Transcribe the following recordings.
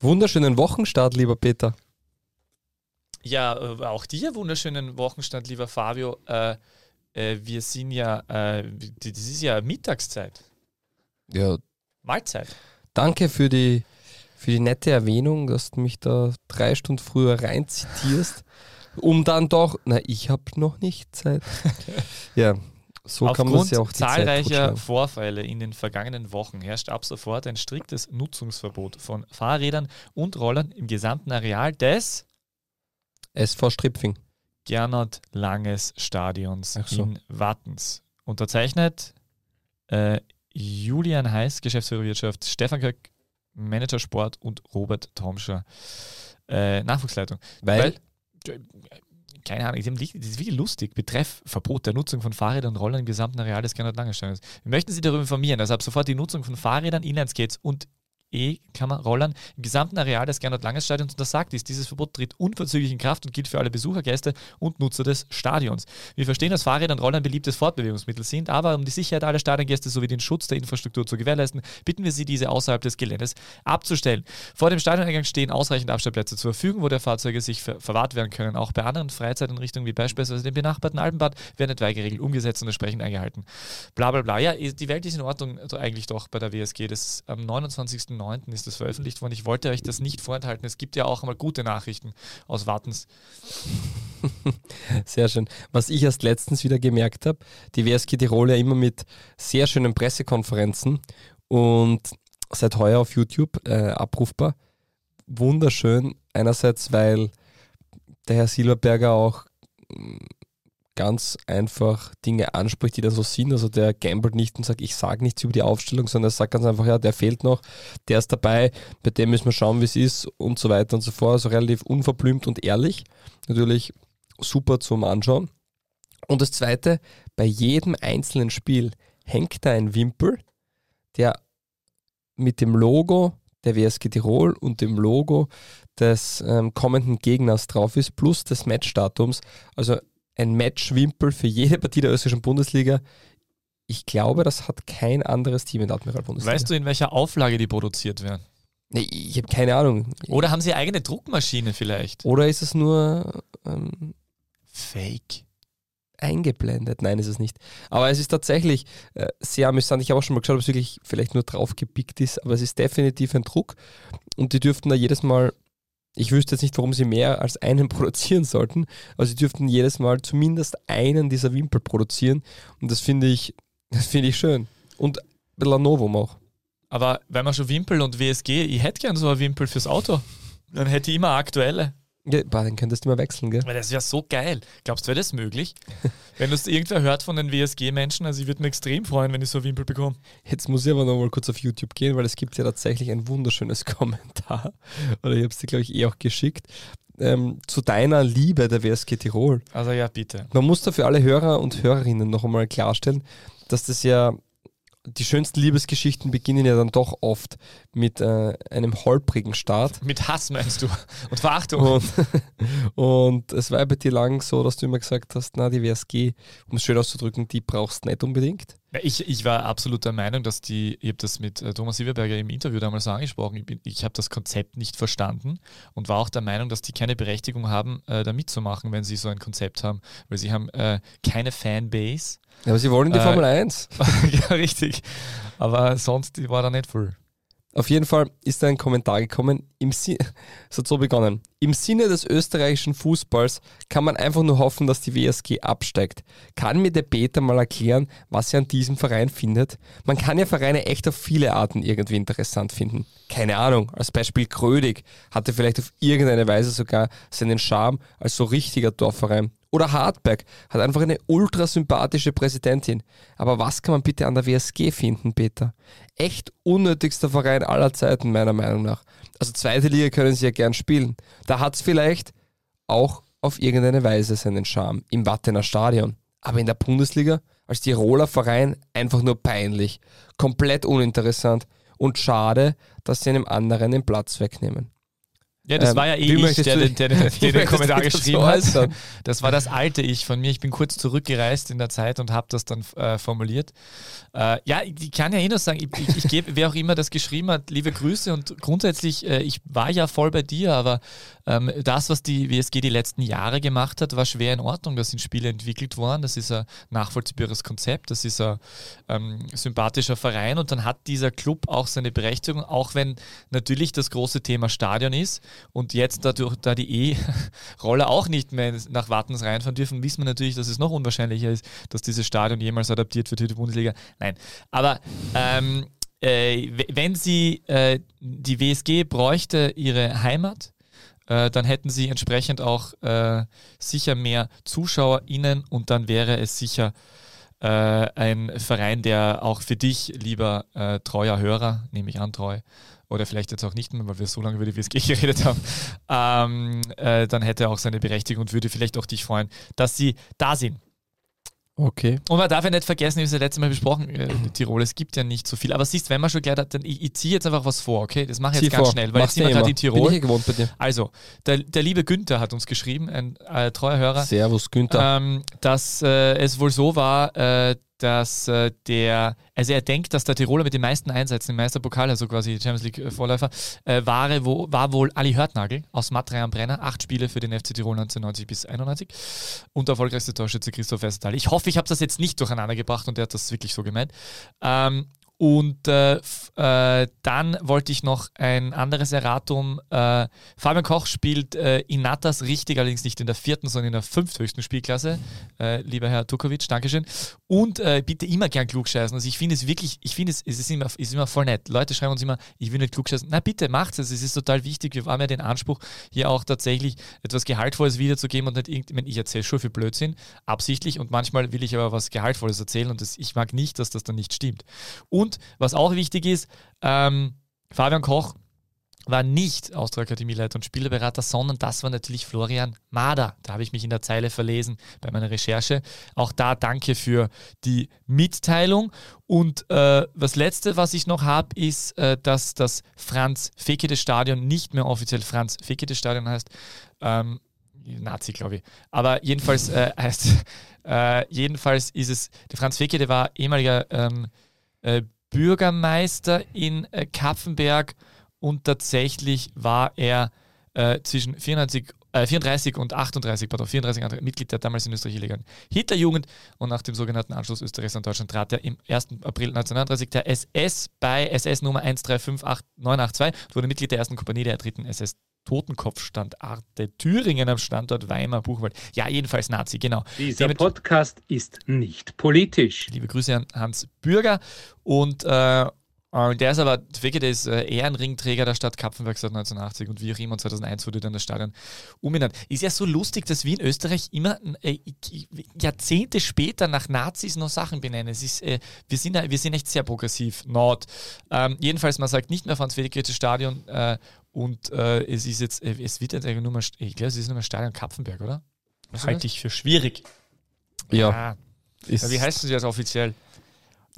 Wunderschönen Wochenstart, lieber Peter. Ja, äh, auch dir wunderschönen Wochenstart, lieber Fabio. Äh, äh, wir sind ja, äh, das ist ja Mittagszeit. Ja. Mahlzeit. Danke für die, für die nette Erwähnung, dass du mich da drei Stunden früher reinzitierst, um dann doch, na, ich habe noch nicht Zeit. ja, so Aufgrund kann man es ja zahlreicher Vorfälle in den vergangenen Wochen herrscht ab sofort ein striktes Nutzungsverbot von Fahrrädern und Rollern im gesamten Areal des SV Stripfing. Gernot Langes Stadions so. in Wattens. Unterzeichnet äh, Julian Heiß, Geschäftsführer Wirtschaft, Stefan Köck, Manager Sport und Robert Tomscher, äh, Nachwuchsleitung. Weil, Weil keine Ahnung, das ist wirklich lustig. Betreff Verbot der Nutzung von Fahrrädern und Rollern im gesamten Areal des Gernot Langensteins. Wir möchten Sie darüber informieren, dass ab sofort die Nutzung von Fahrrädern, Inlineskates und E-Rollern im gesamten Areal des Gernot Langes Stadions untersagt ist. Dieses Verbot tritt unverzüglich in Kraft und gilt für alle Besucher, Gäste und Nutzer des Stadions. Wir verstehen, dass Fahrräder und Roller ein beliebtes Fortbewegungsmittel sind, aber um die Sicherheit aller Stadiongäste sowie den Schutz der Infrastruktur zu gewährleisten, bitten wir Sie, diese außerhalb des Geländes abzustellen. Vor dem Stadioneingang stehen ausreichend Abstellplätze zur Verfügung, wo der Fahrzeuge sich ver verwahrt werden können. Auch bei anderen Freizeiteinrichtungen wie beispielsweise dem benachbarten Alpenbad werden etwaige Regeln umgesetzt und entsprechend eingehalten. Bla bla bla. Ja, die Welt ist in Ordnung also eigentlich doch bei der WSG. Das am 29.09. ist das veröffentlicht worden. Ich wollte euch das nicht vorenthalten. Es gibt ja auch mal gute Nachrichten aus Wartens. Sehr schön. Was ich erst letztens wieder gemerkt habe, die WSG Tirol ja immer mit sehr schönen Pressekonferenzen und seit heuer auf YouTube äh, abrufbar. Wunderschön. Einerseits, weil der Herr Silberberger auch mm, ganz einfach Dinge anspricht, die dann so sind. Also der gambelt nicht und sagt, ich sage nichts über die Aufstellung, sondern er sagt ganz einfach, ja, der fehlt noch, der ist dabei, bei dem müssen wir schauen, wie es ist und so weiter und so fort. Also relativ unverblümt und ehrlich. Natürlich super zum Anschauen. Und das Zweite, bei jedem einzelnen Spiel hängt da ein Wimpel, der mit dem Logo der WSG Tirol und dem Logo des ähm, kommenden Gegners drauf ist, plus des Matchdatums. Also ein Matchwimpel für jede Partie der österreichischen Bundesliga. Ich glaube, das hat kein anderes Team in der Admiral-Bundesliga. Weißt du, in welcher Auflage die produziert werden? Nee, ich habe keine Ahnung. Oder haben sie eigene Druckmaschine vielleicht? Oder ist es nur ähm, Fake? Eingeblendet. Nein, ist es nicht. Aber es ist tatsächlich äh, sehr amüsant. Ich habe auch schon mal geschaut, ob es wirklich vielleicht nur draufgepickt ist, aber es ist definitiv ein Druck. Und die dürften da jedes Mal ich wüsste jetzt nicht, warum sie mehr als einen produzieren sollten, aber sie dürften jedes Mal zumindest einen dieser Wimpel produzieren und das finde ich, das ich schön. Und Lanovo auch. Aber wenn man schon Wimpel und WSG, ich hätte gern so ein Wimpel fürs Auto. Dann hätte ich immer aktuelle. Ja, dann könntest du mal wechseln, gell? Weil das wäre so geil. Glaubst du, wäre das möglich? wenn du es irgendwer hört von den WSG-Menschen, also ich würde mich extrem freuen, wenn ich so Wimpel bekomme. Jetzt muss ich aber noch mal kurz auf YouTube gehen, weil es gibt ja tatsächlich ein wunderschönes Kommentar. Oder ich habe es dir, glaube ich, eh auch geschickt. Ähm, zu deiner Liebe der WSG Tirol. Also ja, bitte. Man muss da für alle Hörer und Hörerinnen noch einmal klarstellen, dass das ja die schönsten Liebesgeschichten beginnen ja dann doch oft mit äh, einem holprigen Start. Mit Hass meinst du? Und Verachtung. Und, und es war bei dir lang so, dass du immer gesagt hast, na, die WSG, um es schön auszudrücken, die brauchst du nicht unbedingt. Ich, ich war absolut der Meinung, dass die, ich habe das mit äh, Thomas Sieverberger im Interview damals so angesprochen, ich, ich habe das Konzept nicht verstanden und war auch der Meinung, dass die keine Berechtigung haben, äh, da mitzumachen, wenn sie so ein Konzept haben, weil sie haben äh, keine Fanbase. Ja, aber sie wollen die Äh, Formel 1. ja, richtig. Aber sonst war da nicht voll. Auf jeden Fall ist da ein Kommentar gekommen, im Si- es hat so begonnen. Im Sinne des österreichischen Fußballs kann man einfach nur hoffen, dass die WSG absteigt. Kann mir der Peter mal erklären, was er an diesem Verein findet? Man kann ja Vereine echt auf viele Arten irgendwie interessant finden. Keine Ahnung, als Beispiel Krödig hatte vielleicht auf irgendeine Weise sogar seinen Charme als so richtiger Dorfverein. Oder Hartberg hat einfach eine ultra sympathische Präsidentin. Aber was kann man bitte an der WSG finden, Peter? Echt unnötigster Verein aller Zeiten, meiner Meinung nach. Also zweite Liga können sie ja gern spielen. Da hat es vielleicht auch auf irgendeine Weise seinen Charme im Wattener Stadion. Aber in der Bundesliga als Tiroler Verein einfach nur peinlich. Komplett uninteressant. Und schade, dass sie einem anderen den Platz wegnehmen. Ja, das Ähm, war ja eh ich, der, der, der, der den Kommentar geschrieben hat. Das war das alte Ich von mir. Ich bin kurz zurückgereist in der Zeit und habe das dann äh, formuliert. Äh, ja, ich kann ja eh nur sagen, ich, ich, ich gebe, wer auch immer das geschrieben hat, liebe Grüße und grundsätzlich, äh, ich war ja voll bei dir, aber ähm, das, was die WSG die letzten Jahre gemacht hat, war schwer in Ordnung. Da sind Spiele entwickelt worden, das ist ein nachvollziehbares Konzept, das ist ein ähm, sympathischer Verein und dann hat dieser Club auch seine Berechtigung, auch wenn natürlich das große Thema Stadion ist und jetzt dadurch, da die E-Roller auch nicht mehr nach Wartens reinfahren dürfen, wissen wir natürlich, dass es noch unwahrscheinlicher ist, dass dieses Stadion jemals adaptiert wird für die Bundesliga. Nein, aber ähm, äh, wenn sie, äh, die WSG bräuchte ihre Heimat, äh, dann hätten sie entsprechend auch äh, sicher mehr ZuschauerInnen und dann wäre es sicher äh, ein Verein, der auch für dich, lieber äh, treuer Hörer, nehme ich an, treu, oder vielleicht jetzt auch nicht mehr, weil wir so lange über die WSG geredet haben, ähm, äh, dann hätte er auch seine Berechtigung und würde vielleicht auch dich freuen, dass sie da sind. Okay. Und man darf ja nicht vergessen, ich habe es ja letztes Mal besprochen, äh, Tirol, es gibt ja nicht so viel. Aber siehst, wenn man schon gleich hat, dann ich, ich ziehe jetzt einfach was vor, okay? Das mache ich Zieh jetzt ganz vor. schnell, weil Machst jetzt sind wir gerade in Bin Tirol. ich eh gewohnt bei dir. Also, der, der liebe Günther hat uns geschrieben, ein äh, treuer Hörer, Servus, Günther. ähm, dass äh, es wohl so war, äh, dass äh, der, also er denkt, dass der Tiroler mit den meisten Einsätzen im Meisterpokal, also quasi Champions League äh, Vorläufer, äh, war, wo, war wohl Ali Hörtnagel aus Matre am Brenner, acht Spiele für den FC Tirol 1990 bis 91 und erfolgreichste Torschütze Christoph Westertal. Ich hoffe, ich habe das jetzt nicht durcheinander gebracht und er hat das wirklich so gemeint. Ähm, und äh, äh, dann wollte ich noch ein anderes Erratum. Äh, Fabian Koch spielt äh, in Natas richtig, allerdings nicht in der vierten, sondern in der fünfthöchsten Spielklasse. Äh, lieber Herr Tukovic, Dankeschön. Und äh, bitte immer gern klugscheißen. Also ich finde es wirklich, ich finde es, es ist immer, ist immer voll nett. Leute schreiben uns immer, ich will nicht klugscheißen. Na bitte, macht es. Es ist total wichtig. Wir haben ja den Anspruch, hier auch tatsächlich etwas Gehaltvolles wiederzugeben und nicht meine, ich erzähle schon viel Blödsinn, absichtlich und manchmal will ich aber was Gehaltvolles erzählen und das, ich mag nicht, dass das dann nicht stimmt. Und was auch wichtig ist, ähm, Fabian Koch war nicht Austria Akademieleiter und Spielerberater, sondern das war natürlich Florian Mader. Da habe ich mich in der Zeile verlesen bei meiner Recherche. Auch da danke für die Mitteilung. Und äh, das Letzte, was ich noch habe, ist, äh, dass das Franz-Fekete-Stadion nicht mehr offiziell Franz-Fekete-Stadion heißt. Ähm, Nazi, glaube ich. Aber jedenfalls äh, heißt, äh, jedenfalls ist es, der Franz Fekete war ehemaliger ähm, äh, Bürgermeister in äh, Kapfenberg und tatsächlich war er äh, zwischen 94, äh, 34 und 38, pardon, 34 andere Mitglied der damals in Österreich illegalen Hitlerjugend und nach dem sogenannten Anschluss Österreichs an Deutschland trat er im 1. April 1939 der SS bei SS Nummer 135982 und wurde Mitglied der ersten Kompanie der dritten SS Totenkopfstandarte Thüringen am Standort Weimar Buchwald. Ja, jedenfalls Nazi, genau. Dieser Damit- Podcast ist nicht politisch. Liebe Grüße an Hans Bürger. Und äh, äh, der ist aber, Fekete ist äh, Ehrenringträger der Stadt Kapfenberg seit 1980 und wie auch immer 2001 wurde dann das Stadion umbenannt. Ist ja so lustig, dass wir in Österreich immer äh, Jahrzehnte später nach Nazis noch Sachen benennen. Es ist, äh, wir, sind, wir sind echt sehr progressiv. Nord. Ähm, jedenfalls, man sagt nicht mehr Franz Fekete Stadion äh, und äh, es ist jetzt, äh, es wird jetzt eigentlich nur mal, ich glaube, es ist nur mal Stadion Kapfenberg, oder? Du Halte ich für schwierig. Ja, Ah, ja, wie heißt es jetzt offiziell?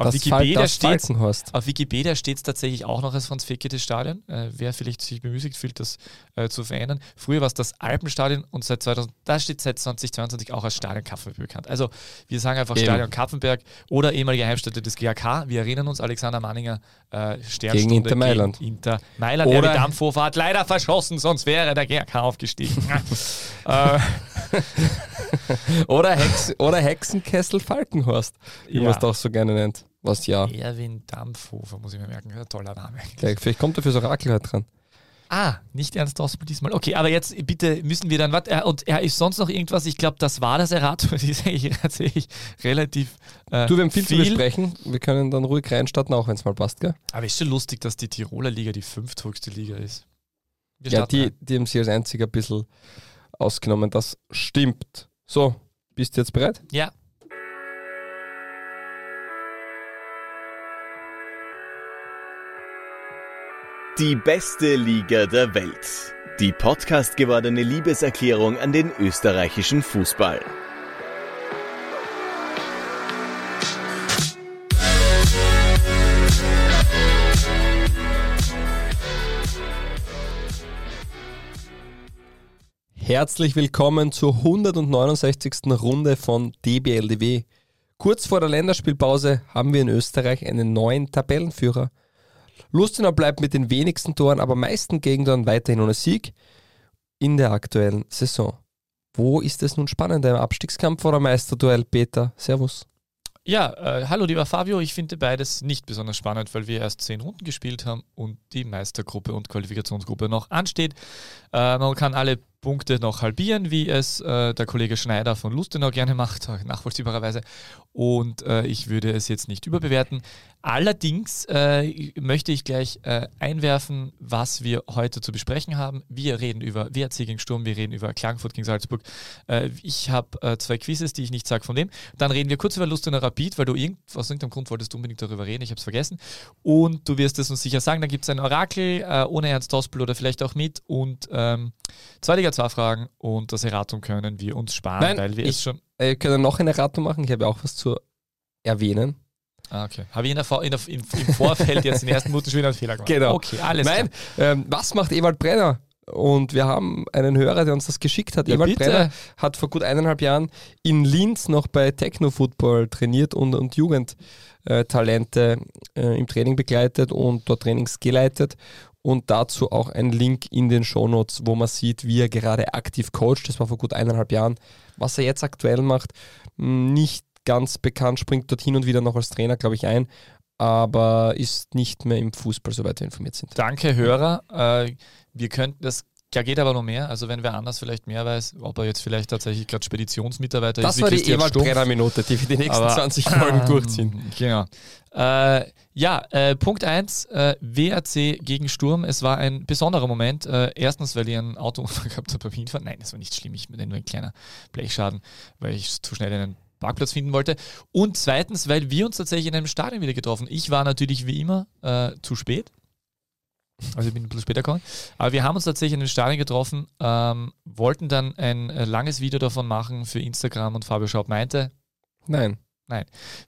Auf das, Wikipedia das steht Falkenhorst. auf Wikipedia steht es tatsächlich auch noch als Franz Fekete Stadion. Äh, wer vielleicht sich bemüßigt fühlt, das äh, zu verändern. Früher war es das Alpenstadion und seit 2000, da steht seit 2022 auch als Stadion Kapfenberg bekannt. Also wir sagen einfach Eben. Stadion Kapfenberg oder ehemalige Heimstätte des GAK. Wir erinnern uns, Alexander Manninger, äh, Sternstunde Gegen Inter Mailand. Gegen Inter Mailand. Oder- der Dampfhofer hat leider verschossen, sonst wäre der GAK aufgestiegen. äh, Oder, Hex oder Hexenkessel Falkenhorst, wie Ja. man es doch so gerne nennt. Was ja. Erwin Dampfhofer, muss ich mir merken. Ein toller Name. Gleich, vielleicht kommt er fürs Orakel halt dran. Ah, nicht Ernst Hausmann diesmal. Okay, aber jetzt bitte müssen wir dann, was, äh, und er ist sonst noch irgendwas, ich glaube, das war das Erratum, das ist eigentlich tatsächlich relativ äh, Du, wir haben viel, zu besprechen. Wir können dann ruhig reinstarten, auch wenn es mal passt, gell? Aber ist schon lustig, dass die Tiroler Liga die fünfthöchste Liga ist. Wir Ja, die, die haben sie als einziger ein bisschen ausgenommen. Das stimmt. So, bist du jetzt bereit? Ja, Die beste Liga der Welt. Die Podcast gewordene Liebeserklärung an den österreichischen Fußball. Herzlich willkommen zur 169. Runde von DBLDW. Kurz vor der Länderspielpause haben wir in Österreich einen neuen Tabellenführer. Lustenau bleibt mit den wenigsten Toren, aber meisten Gegentoren weiterhin ohne Sieg in der aktuellen Saison. Wo ist es nun spannender im Abstiegskampf oder Meisterduell, Peter? Servus. Ja, äh, hallo lieber Fabio, ich finde beides nicht besonders spannend, weil wir erst zehn Runden gespielt haben und die Meistergruppe und Qualifikationsgruppe noch ansteht. Äh, man kann alle Punkte noch halbieren, wie es äh, der Kollege Schneider von Lustenau gerne macht, nachvollziehbarerweise. Und äh, ich würde es jetzt nicht überbewerten. Allerdings äh, möchte ich gleich äh, einwerfen, was wir heute zu besprechen haben. Wir reden über WRC gegen Sturm, wir reden über Klagenfurt gegen Salzburg. Äh, ich habe äh, zwei Quizzes, die ich nicht sage von dem. Dann reden wir kurz über Lustenau Rapid, weil du irgend, aus irgendeinem Grund wolltest du unbedingt darüber reden, ich habe es vergessen. Und du wirst es uns sicher sagen, dann gibt es ein Orakel ohne Ernst Hospel oder vielleicht auch mit und ähm, Zwei Fragen und das Erratum können wir uns sparen, Nein, weil wir ich, es schon. Äh, können noch ein Erratum machen? Ich habe auch was zu erwähnen. Ah, okay. Habe ich in der, in der, im, im, Vorfeld jetzt in den ersten Minuten schon wieder einen Fehler gemacht? Genau. Okay, alles Nein, ähm, was macht Ewald Brenner? Und wir haben einen Hörer, der uns das geschickt hat. Ja, Ewald bitte. Brenner hat vor gut eineinhalb Jahren in Linz noch bei Techno Football trainiert und, und Jugendtalente äh, im Training begleitet und dort Trainings geleitet. Und dazu auch ein Link in den Shownotes, wo man sieht, wie er gerade aktiv coacht. Das war vor gut eineinhalb Jahren. Was er jetzt aktuell macht, mh, nicht ganz bekannt, springt dort hin und wieder noch als Trainer, glaube ich, ein, aber ist nicht mehr im Fußball, soweit wir informiert sind. Danke, Hörer. Äh, wir könnten das. Da geht aber noch mehr. Also wenn wer anders vielleicht mehr weiß, ob er jetzt vielleicht tatsächlich gerade Speditionsmitarbeiter Das ist. wie war die Ewald. Brenner Minute, die wir die nächsten Aber- 20 Folgen durchziehen. Genau. Äh, ja, äh, Punkt 1, äh, WRC gegen Sturm. Es war ein besonderer Moment. Äh, erstens, weil ich ein Autounfall gehabt habe beim Hinfahren. Nein, das war nicht schlimm. Ich bin nur ein kleiner Blechschaden, weil ich zu schnell einen Parkplatz finden wollte. Und zweitens, weil wir uns tatsächlich in einem Stadion wieder getroffen. Ich war natürlich wie immer äh, zu spät. Also ich bin ein bisschen später gekommen. Aber wir haben uns tatsächlich in einem Stadion getroffen, ähm, wollten dann ein äh, langes Video davon machen für Instagram und Fabio Schaub meinte, Nein.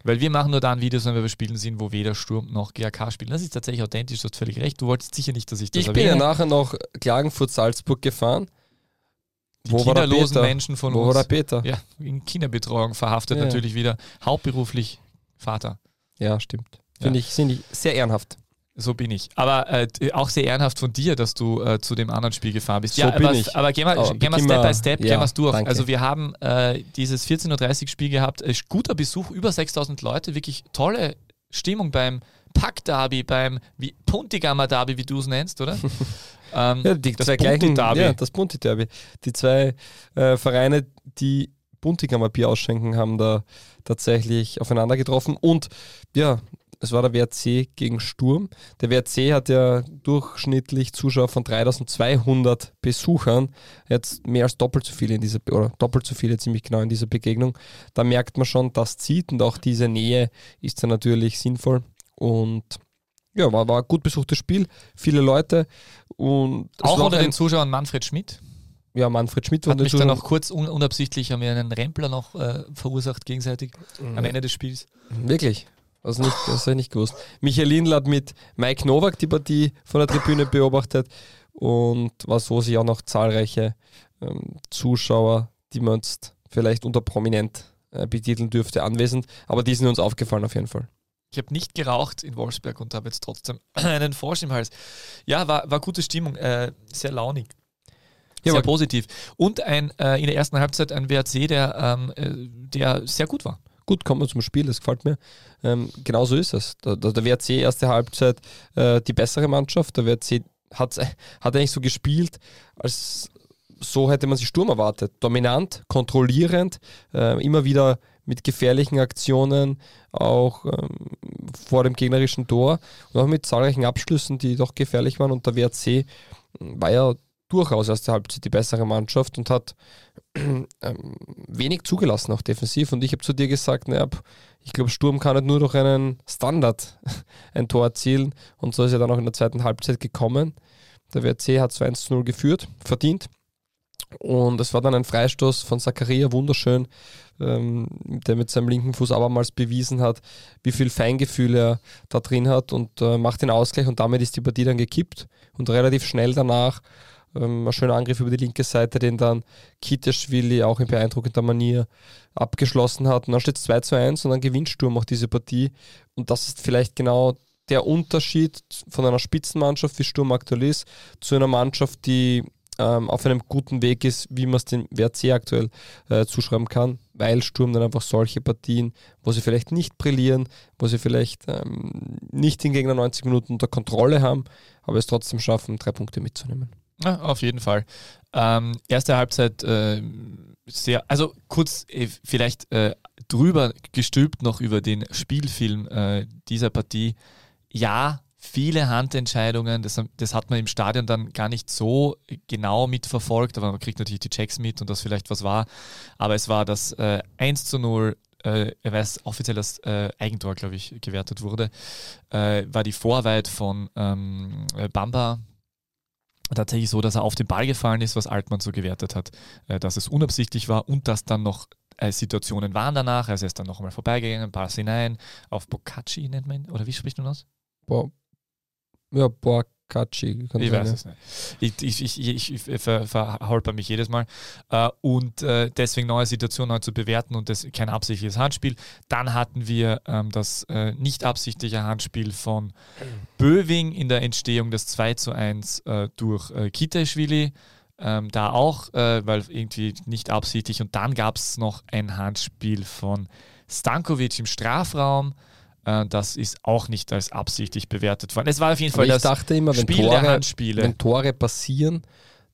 weil wir machen nur dann Videos, wenn wir bei Spielen sind, wo weder Sturm noch GAK spielen. Das ist tatsächlich authentisch, du hast völlig recht. Du wolltest sicher nicht, dass ich das Ich bin ja erwähne. nachher noch Klagenfurt-Salzburg gefahren. Die Wo war der kinderlosen? Menschen von Wo war uns. der Peter? ja, in Kinderbetreuung verhaftet Ja. natürlich wieder. Hauptberuflich Vater. Ja, stimmt. Finde ich, finde ich sehr ehrenhaft. So bin ich. Aber äh, auch sehr ehrenhaft von dir, dass du äh, zu dem anderen Spiel gefahren bist. So ja, bin aber, ich. aber gehen wir, Aber gehen wir Step by Step, ja, gehen wir es durch. danke. Also wir haben äh, dieses 14.30 Uhr Spiel gehabt, äh, guter Besuch, über 6000 Leute, wirklich tolle Stimmung beim Pack-Derby, beim wie, Puntigammer Derby, wie du es nennst, oder? ähm, Ja, die das zwei gleichen, Bunti-Derby. ja, das Bunti Derby. Die zwei äh, Vereine, die Buntigammer Bier ausschenken, haben da tatsächlich aufeinander getroffen. Und ja, es war der WRC gegen Sturm. Der WRC hat ja durchschnittlich Zuschauer von 3200 Besuchern. Jetzt mehr als doppelt so viele in dieser, oder doppelt so viele ziemlich genau in dieser Begegnung. Da merkt man schon, das zieht und auch diese Nähe ist dann natürlich sinnvoll. Und ja, war, war ein gut besuchtes Spiel, viele Leute. Und auch unter den Zuschauern Manfred Schmidt. ja, Manfred Schmidt war Hat mich dann auch kurz un unabsichtlich, haben wir einen Rempler noch äh, verursacht gegenseitig am Ende des Spiels. Wirklich? Das, nicht, das habe ich nicht gewusst. Michael Lindl hat mit Mike Nowak die Partie von der Tribüne beobachtet und war so sich auch noch zahlreiche ähm, Zuschauer, die man jetzt vielleicht unter prominent äh, betiteln dürfte, anwesend. Aber die sind uns aufgefallen auf jeden Fall. Ich habe nicht geraucht in Wolfsberg und habe jetzt trotzdem einen Frosch im Hals. Ja, war, war gute Stimmung, äh, sehr launig. Ja, sehr positiv. Und ein, äh, in der ersten Halbzeit ein WRC, der, ähm, äh, der sehr gut war. Gut, kommen wir zum Spiel, das gefällt mir. Ähm, genau so ist es. Der, WRC erste Halbzeit äh, die bessere Mannschaft. Der WRC hat, hat eigentlich so gespielt, als so hätte man sich Sturm erwartet. Dominant, kontrollierend, äh, immer wieder mit gefährlichen Aktionen, auch ähm, vor dem gegnerischen Tor und auch mit zahlreichen Abschlüssen, die doch gefährlich waren. Und der WRC war ja durchaus erste Halbzeit die bessere Mannschaft und hat ähm, wenig zugelassen, auch defensiv. Und ich habe zu dir gesagt, naja, ich glaube, Sturm kann nicht nur durch einen Standard ein Tor erzielen. Und so ist er dann auch in der zweiten Halbzeit gekommen. Der WRC hat zu 1 zu 0 geführt, verdient. Und es war dann ein Freistoß von Zakaria, wunderschön, ähm, der mit seinem linken Fuß abermals bewiesen hat, wie viel Feingefühl er da drin hat und äh, macht den Ausgleich und damit ist die Partie dann gekippt. Und relativ schnell danach Ähm, ein schöner Angriff über die linke Seite, den dann Kiteschwili auch in beeindruckender Manier abgeschlossen hat. Und dann steht es 2 zu 1 und dann gewinnt Sturm auch diese Partie. Und das ist vielleicht genau der Unterschied von einer Spitzenmannschaft, wie Sturm aktuell ist, zu einer Mannschaft, die ähm, auf einem guten Weg ist, wie man es dem WRC aktuell äh, zuschreiben kann, weil Sturm dann einfach solche Partien, wo sie vielleicht nicht brillieren, wo sie vielleicht ähm, nicht den Gegner 90 Minuten unter Kontrolle haben, aber es trotzdem schaffen, drei Punkte mitzunehmen. Ja, auf jeden Fall. Ähm, erste Halbzeit äh, sehr, also kurz äh, vielleicht äh, drüber gestülpt noch über den Spielfilm äh, dieser Partie. Ja, viele Handentscheidungen, das, das, hat man im Stadion dann gar nicht so genau mitverfolgt, aber man kriegt natürlich die Checks mit und das vielleicht was war. Aber es war das äh, 1 zu 0, äh, weil es offiziell als äh, Eigentor, glaube ich, gewertet wurde, äh, war die Vorarbeit von ähm, Bamba tatsächlich so, dass er auf den Ball gefallen ist, was Altmann so gewertet hat, äh, dass es unabsichtlich war und dass dann noch äh, Situationen waren danach. Also er ist dann noch einmal vorbeigegangen, Pass hinein, auf Bocacci nennt man ihn, oder wie spricht man das? Bo ja, Boakachi. Ich weiß es nicht. Ich, ich, ich, ich ver, verholper mich jedes Mal. Äh, und äh, deswegen neue Situation neu zu bewerten und das kein absichtliches Handspiel. Dann hatten wir ähm, das äh, nicht absichtliche Handspiel von Böwing in der Entstehung des 2 zu 1 durch Kiteschwili. Ähm, da auch, äh, weil irgendwie nicht absichtlich. Und dann gab es noch ein Handspiel von Stankovic im Strafraum. Äh, das ist auch nicht als absichtlich bewertet worden. Es war auf jeden Fall Aber ich das dachte immer, wenn Spiel Tore. Wenn Tore passieren,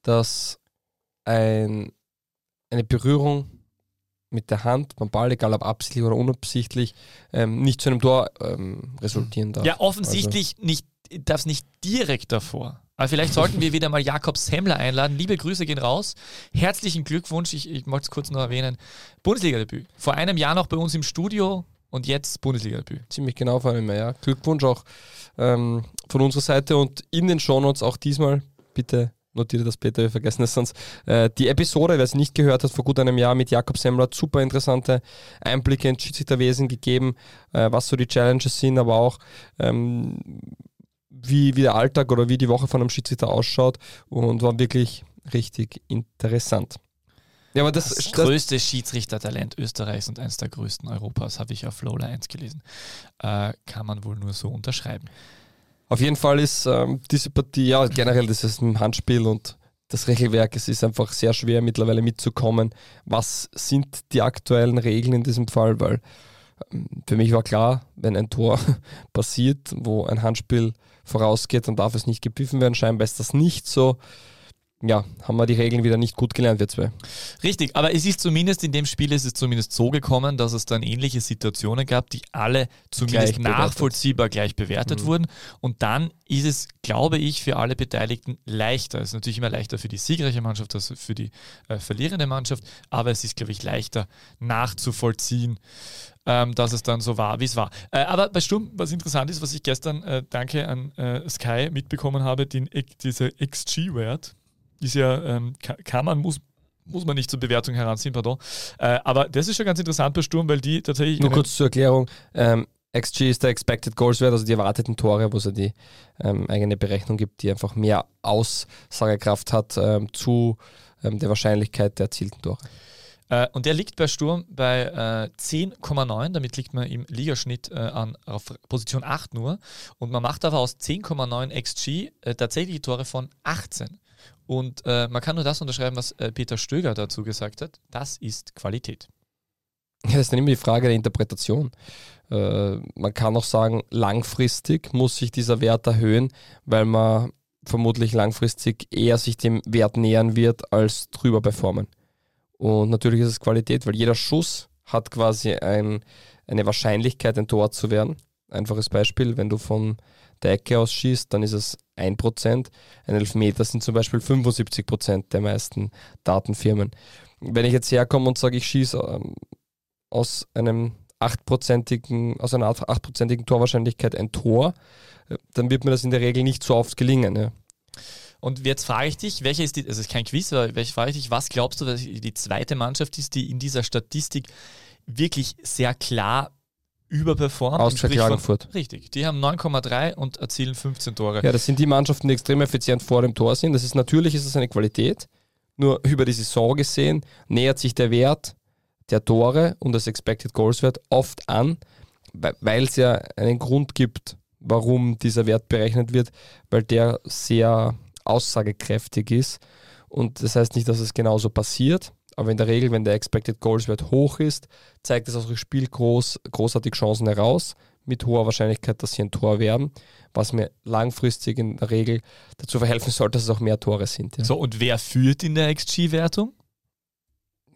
dass ein, eine Berührung mit der Hand beim Ball, egal ob absichtlich oder unabsichtlich, ähm, nicht zu einem Tor ähm, resultieren darf. Ja, offensichtlich also. nicht, darf es nicht direkt davor. Aber vielleicht sollten wir wieder mal Jakob Semmler einladen. Liebe Grüße gehen raus. Herzlichen Glückwunsch. Ich, ich möchte es kurz noch erwähnen. Bundesliga-Debüt. Vor einem Jahr noch bei uns im Studio und jetzt Bundesliga-Debüt. Ziemlich genau vor allem, ja. Glückwunsch auch ähm, von unserer Seite und in den Shownotes auch diesmal bitte notiere das Peter, wir vergessen es sonst. Äh, die Episode, wer es nicht gehört hat, vor gut einem Jahr mit Jakob Semmler, hat super interessante Einblicke ins Schiedsrichterwesen gegeben, äh, was so die Challenges sind, aber auch ähm, wie, wie der Alltag oder wie die Woche von einem Schiedsrichter ausschaut und war wirklich richtig interessant. Ja, aber das, das größte Schiedsrichtertalent Österreichs und eines der größten Europas, habe ich auf Flowla 1 gelesen. Äh, kann man wohl nur so unterschreiben. Auf jeden Fall ist ähm, diese Partie, ja, generell das ist ein Handspiel und das Regelwerk, es ist einfach sehr schwer mittlerweile mitzukommen. Was sind die aktuellen Regeln in diesem Fall? Weil ähm, für mich war klar, wenn ein Tor passiert, wo ein Handspiel vorausgeht, dann darf es nicht gepfiffen werden. Scheinbar ist das nicht so ja, haben wir die Regeln wieder nicht gut gelernt, wir zwei. Richtig, aber es ist zumindest in dem Spiel ist es zumindest so gekommen, dass es dann ähnliche Situationen gab, die alle zumindest gleich nachvollziehbar gleich bewertet mhm. wurden. Und dann ist es, glaube ich, für alle Beteiligten leichter. Es ist natürlich immer leichter für die siegreiche Mannschaft als für die äh, verlierende Mannschaft, aber es ist, glaube ich, leichter nachzuvollziehen, ähm, dass es dann so war, wie es war. Äh, aber bei Sturm, was interessant ist, was ich gestern, äh, danke an äh, Sky, mitbekommen habe, den, dieser XG-Wert ist ja, ähm, kann man, muss, muss man nicht zur Bewertung heranziehen, pardon. Äh, aber das ist schon ganz interessant bei Sturm, weil die tatsächlich. Nur kurz zur Erklärung. Ähm, XG ist der Expected Goals Wert, also die erwarteten Tore, wo es ja die ähm, eigene Berechnung gibt, die einfach mehr Aussagekraft hat ähm, zu ähm, der Wahrscheinlichkeit der erzielten Tore. Äh, und der liegt bei Sturm bei äh, 10,9, damit liegt man im Ligaschnitt äh, an, auf Position 8 nur. Und man macht aber aus 10,9 XG äh, tatsächlich Tore von 18. Und äh, man kann nur das unterschreiben, was äh, Peter Stöger dazu gesagt hat. Das ist Qualität. Ja, das ist dann immer die Frage der Interpretation. Äh, man kann auch sagen, langfristig muss sich dieser Wert erhöhen, weil man vermutlich langfristig eher sich dem Wert nähern wird, als drüber performen. Und natürlich ist es Qualität, weil jeder Schuss hat quasi ein, eine Wahrscheinlichkeit, ein Tor zu werden. Einfaches Beispiel, wenn du von der Ecke aus schießt, dann ist es 1%. Ein Elfmeter sind zum Beispiel 75% der meisten Datenfirmen. Wenn ich jetzt herkomme und sage, ich schieße ähm, aus einem 8%igen, aus einer 8%igen Torwahrscheinlichkeit ein Tor, äh, dann wird mir das in der Regel nicht so oft gelingen. Ja. Und jetzt frage ich dich, welche ist die, also es ist kein Quiz, aber welche frage ich dich, was glaubst du, dass die zweite Mannschaft ist, die in dieser Statistik wirklich sehr klar überperformt. Austria Klagenfurt. Richtig, die haben 9,3 und erzielen 15 Tore. Ja, das sind die Mannschaften, die extrem effizient vor dem Tor sind. Das ist natürlich ist es eine Qualität. Nur über die Saison gesehen nähert sich der Wert der Tore und das Expected Goals Wert oft an, weil es ja einen Grund gibt, warum dieser Wert berechnet wird, weil der sehr aussagekräftig ist. Und das heißt nicht, dass es genauso passiert, aber in der Regel, wenn der Expected Goals Wert hoch ist, zeigt es aus dem Spiel groß, großartig Chancen heraus, mit hoher Wahrscheinlichkeit, dass sie ein Tor werden, was mir langfristig in der Regel dazu verhelfen sollte, dass es auch mehr Tore sind. Ja, So, und wer führt in der XG-Wertung?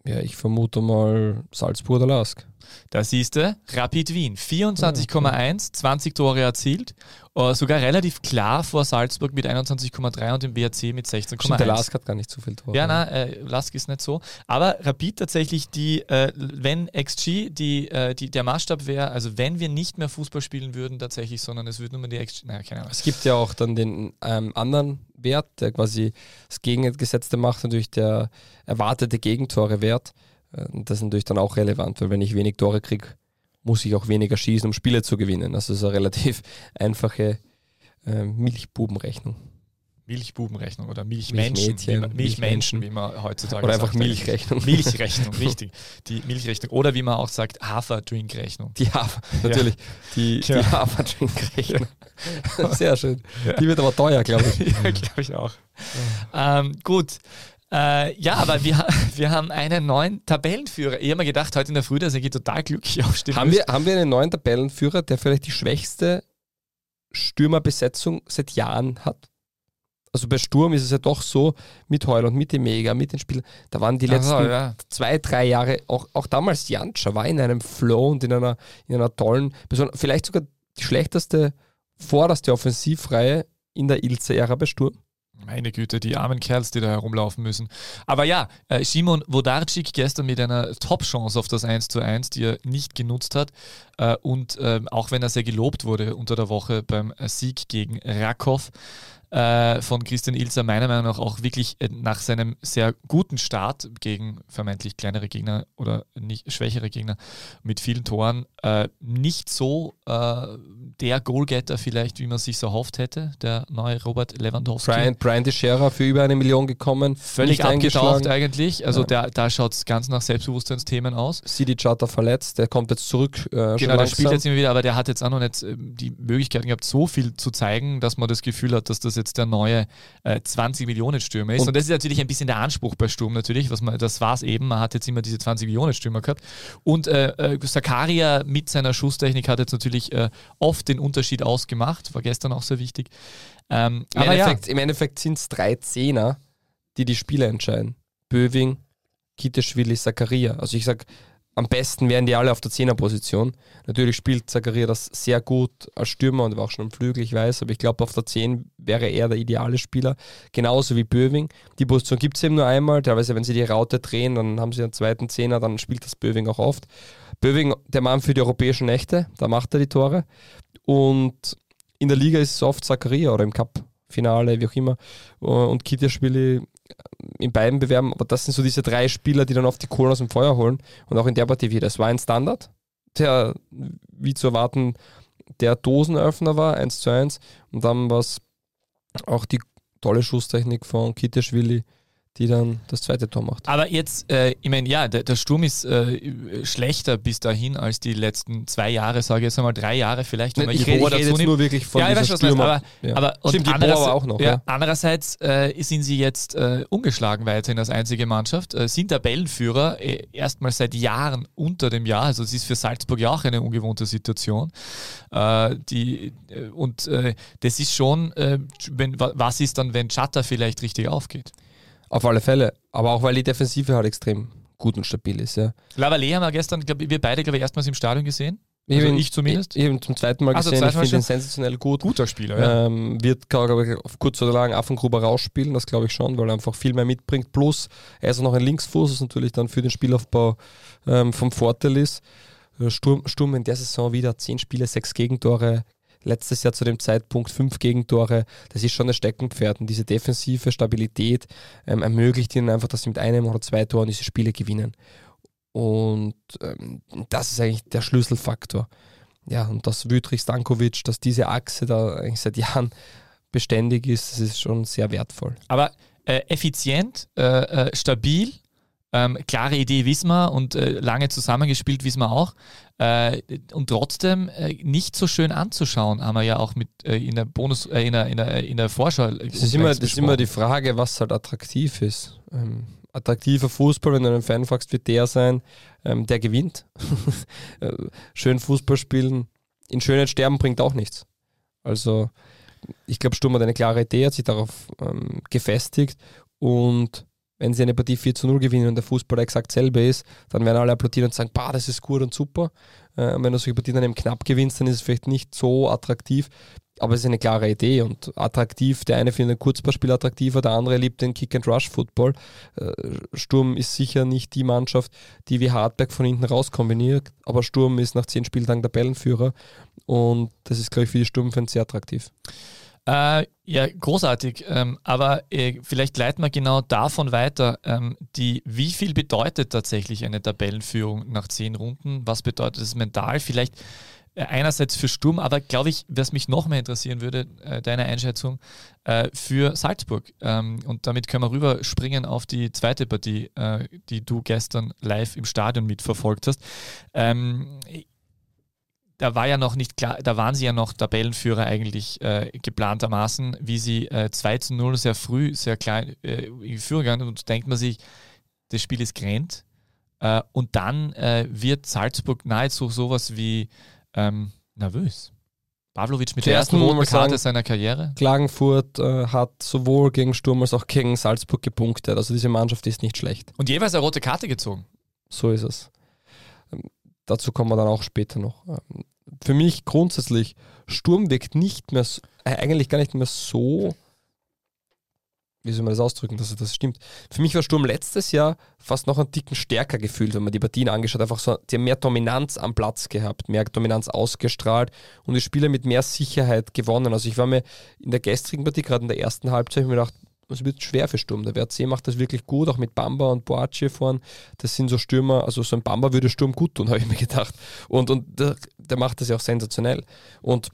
ja ich vermute mal Salzburg oder Lask. Da siehst du, Rapid Wien, 24,1, 20 Tore erzielt, äh, sogar relativ klar vor Salzburg mit 21,3 und dem BRC mit Stimmt, der 16,1. Lask hat gar nicht so viel Tore. Ja, na, äh, Lask ist nicht so. Aber Rapid tatsächlich die, äh, wenn XG die, äh, die, der Maßstab wäre, also wenn wir nicht mehr Fußball spielen würden tatsächlich, sondern es würde nur mehr die XG, naja, keine Ahnung. Es gibt ja auch dann den ähm, anderen Wert, der quasi das Gegengesetzte macht, natürlich der erwartete Gegentore-Wert. Äh, Das ist natürlich dann auch relevant, weil wenn ich wenig Tore kriege, muss ich auch weniger schießen, um Spiele zu gewinnen. Das ist eine relativ einfache äh, Milchbubenrechnung. Milchbubenrechnung oder Milchmenschen, Milchmädchen, wie man, Milchmenschen, Milchmenschen. wie man heutzutage Oder einfach sagt. Milchrechnung. Milchrechnung, richtig. Die Milchrechnung. Oder wie man auch sagt, Haferdrinkrechnung. Die Hafer, natürlich, die, Ja. die Haferdrinkrechnung. Sehr schön. Ja. Die wird aber teuer, glaube ich. ja, glaube ich auch. Ähm, gut. Äh, ja, aber wir, wir haben einen neuen Tabellenführer. Ich habe mir gedacht, heute in der Früh, dass er geht total glücklich aufstehen Haben wir, haben wir einen neuen Tabellenführer, der vielleicht die schwächste Stürmerbesetzung seit Jahren hat? Also bei Sturm ist es ja doch so, mit Heul und mit dem Mega, mit den Spielern, da waren die letzten Also, ja. zwei, drei Jahre, auch, auch damals Janscha war in einem Flow und in einer, in einer tollen, vielleicht sogar die schlechteste, vorderste Offensivreihe in der Ilze-Ära bei Sturm. Meine Güte, die armen Kerls, die da herumlaufen müssen. Aber ja, äh, Simon Wodarczyk gestern mit einer Top-Chance auf das 1 zu 1, die er nicht genutzt hat. Äh, und ähm, auch wenn er sehr gelobt wurde unter der Woche beim Sieg gegen Rakow äh, von Christian Ilzer, meiner Meinung nach auch wirklich äh, nach seinem sehr guten Start gegen vermeintlich kleinere Gegner oder nicht schwächere Gegner mit vielen Toren, äh, nicht so äh, der Goalgetter vielleicht, wie man sich so erhofft hätte, der neue Robert Lewandowski. Brian, Brian Deschera für über eine Million gekommen. Völlig abgetaucht eigentlich. Also Ja. der, da schaut es ganz nach Selbstbewusstseinsthemen aus. Sidi Chata verletzt, der kommt jetzt zurück. Äh, Genau, der spielt jetzt immer wieder, aber der hat jetzt auch noch nicht ähm, die Möglichkeiten gehabt, so viel zu zeigen, dass man das Gefühl hat, dass das jetzt der neue äh, 20-Millionen-Stürmer ist. Und, Und- das ist natürlich ein bisschen der Anspruch bei Sturm natürlich, was man, das war es eben, man hat jetzt immer diese 20-Millionen-Stürmer gehabt. Und äh, äh, Sakaria mit seiner Schusstechnik hat jetzt natürlich äh, oft den Unterschied ausgemacht, war gestern auch sehr wichtig. Ähm, Im aber ja, Endeffekt, im Endeffekt sind es drei Zehner, die die Spiele entscheiden. Böving, Kiteschwili, Zakaria. Also ich sag, am besten wären die alle auf der Zehnerposition. Natürlich spielt Zakaria das sehr gut als Stürmer und war auch schon am Flügel, ich weiß, aber ich glaube, auf der 10 wäre er der ideale Spieler. Genauso wie Böving. Die Position gibt es eben nur einmal. Teilweise, wenn sie die Raute drehen, dann haben sie einen zweiten Zehner, dann spielt das Böving auch oft. Böving, der Mann für die europäischen Nächte, da macht er die Tore. Und in der Liga ist es oft Zakaria oder im Cup-Finale, wie auch immer. Und Kitiaschwili in beiden Bewerben. Aber das sind so diese drei Spieler, die dann oft die Kohlen aus dem Feuer holen. Und auch in der Partie wieder. Es war ein Standard, der, wie zu erwarten, der Dosenöffner war, 1 zu 1. Und dann war es auch die tolle Schusstechnik von Kitiaschwili, die dann das zweite Tor macht. Aber jetzt, äh, ich meine, ja, der, der Sturm ist äh, schlechter bis dahin als die letzten zwei Jahre, sage ich jetzt einmal drei Jahre vielleicht. man ich rede, ich rede jetzt nur wirklich von ja, ich weiß was Stürmer. aber, Ja. aber und Stimmt, die andererseits- auch noch. Ja, Ja. Andererseits äh, sind sie jetzt äh, ungeschlagen weiterhin als einzige Mannschaft, äh, sind Tabellenführer äh, erstmals seit Jahren unter dem Jahr. Also es ist für Salzburg ja auch eine ungewohnte Situation. Die, und das ist schon, wenn, wa- was ist dann, wenn Chata vielleicht richtig aufgeht? Auf alle Fälle. Aber auch weil die Defensive halt extrem gut und stabil ist. Ja. Lavallée haben wir gestern, glaub, ich, wir beide, glaube ich, erstmals im Stadion gesehen. Ich Also ihn- ich zumindest. Ich, ich habe ihn zum zweiten Mal Also gesehen. Ich zweites Mal finde ihn sensationell gut. Guter Spieler, ja. Ähm, wird, glaube ich, auf kurz oder lang Affengruber rausspielen, das glaube ich schon, weil er einfach viel mehr mitbringt. Plus, er ist auch noch ein Linksfuß, was natürlich dann für den Spielaufbau ähm, vom Vorteil ist. Äh, Sturm, Sturm in der Saison wieder 10 Spiele, 6 Gegentore. Letztes Jahr zu dem Zeitpunkt 5 Gegentore. Das ist schon ein Steckenpferd. Und diese defensive Stabilität ähm, ermöglicht ihnen einfach, dass sie mit einem oder zwei Toren diese Spiele gewinnen. Und ähm, das ist eigentlich der Schlüsselfaktor. ja, und dass Wüttrich Stankovic, dass diese Achse da eigentlich seit Jahren beständig ist, das ist schon sehr wertvoll. Aber äh, effizient, äh, äh, stabil, ähm, klare Idee wissen wir und äh, lange zusammengespielt wissen wir auch. Äh, und trotzdem äh, nicht so schön anzuschauen, haben wir ja auch mit in der Bonus, in der, in der, in der Vorschau. Das ist, immer, das ist immer die Frage, was halt attraktiv ist. Ähm, attraktiver Fußball, wenn du einen Fan fragst, wird der sein, ähm, der gewinnt. schön Fußball spielen, in Schönheit sterben bringt auch nichts. Also ich glaube, Sturm hat eine klare Idee, hat sich darauf ähm, gefestigt und wenn sie eine Partie 4 zu 0 gewinnen und der Fußballer exakt selber ist, dann werden alle applaudieren und sagen, bah, das ist gut und super. Äh, wenn du solche Partien dann eben knapp gewinnst, dann ist es vielleicht nicht so attraktiv, aber es ist eine klare Idee und attraktiv. Der eine findet ein Kurzballspiel attraktiver, der andere liebt den Kick-and-Rush-Football. Äh, Sturm ist sicher nicht die Mannschaft, die wie Hartberg von hinten raus kombiniert, aber Sturm ist nach zehn Spieltagen Tabellenführer und das ist, glaube ich, für die Sturmfans sehr attraktiv. Äh, ja, großartig. Ähm, aber äh, vielleicht leiten wir genau davon weiter. Ähm, die, wie viel bedeutet tatsächlich eine Tabellenführung nach zehn Runden? Was bedeutet es mental? Vielleicht äh, einerseits für Sturm, aber glaube ich, was mich noch mehr interessieren würde, äh, deine Einschätzung äh, für Salzburg. Ähm, und damit können wir rüberspringen auf die zweite Partie, äh, die du gestern live im Stadion mitverfolgt hast. Da war ja noch nicht klar, da waren sie ja noch Tabellenführer eigentlich äh, geplantermaßen, wie sie äh, 2 zu 0 sehr früh, sehr klein äh, in Führung gegangen und denkt man sich, das Spiel ist grennt. Äh, und dann äh, wird Salzburg nahezu sowas wie ähm, nervös. Pavlovic mit der ersten roten Karte seiner Karriere. Klagenfurt äh, hat sowohl gegen Sturm als auch gegen Salzburg gepunktet. Also diese Mannschaft ist nicht schlecht. Und jeweils eine rote Karte gezogen. So ist es. Dazu kommen wir dann auch später noch. Ähm, für mich grundsätzlich, Sturm wirkt nicht mehr, äh, eigentlich gar nicht mehr so, wie soll man das ausdrücken, dass das stimmt. Für mich war Sturm letztes Jahr fast noch einen Ticken stärker gefühlt, wenn man die Partien angeschaut hat. Einfach so, die haben mehr Dominanz am Platz gehabt, mehr Dominanz ausgestrahlt und die Spieler mit mehr Sicherheit gewonnen. Also ich war mir in der gestrigen Partie, gerade in der ersten Halbzeit, mir gedacht, es wird schwer für Sturm. Der WRC macht das wirklich gut, auch mit Bamba und Boace vorn. Das sind so Stürmer, also so ein Bamba würde Sturm gut tun, habe ich mir gedacht. Und, und der, der macht das ja auch sensationell. Und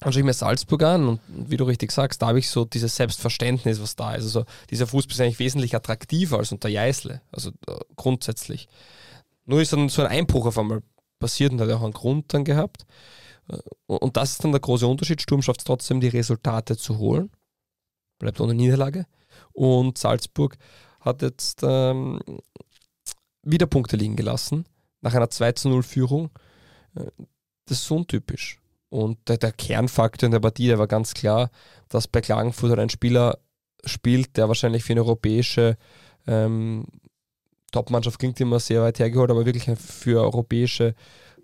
dann schaue ich mir Salzburg an und wie du richtig sagst, da habe ich so dieses Selbstverständnis, was da ist. Also dieser Fußball ist eigentlich wesentlich attraktiver als unter Jeißle, also äh, grundsätzlich. Nur ist dann so ein Einbruch auf einmal passiert und hat auch einen Grund dann gehabt. Äh, und das ist dann der große Unterschied. Sturm schafft es trotzdem, die Resultate zu holen bleibt ohne Niederlage. Und Salzburg hat jetzt ähm, wieder Punkte liegen gelassen, nach einer 2 zu 0 Führung. Äh, das ist untypisch. Und der, der, Kernfaktor in der Partie, der war ganz klar, dass bei Klagenfurt ein Spieler spielt, der wahrscheinlich für eine europäische ähm, Topmannschaft klingt immer sehr weit hergeholt, aber wirklich für europäische,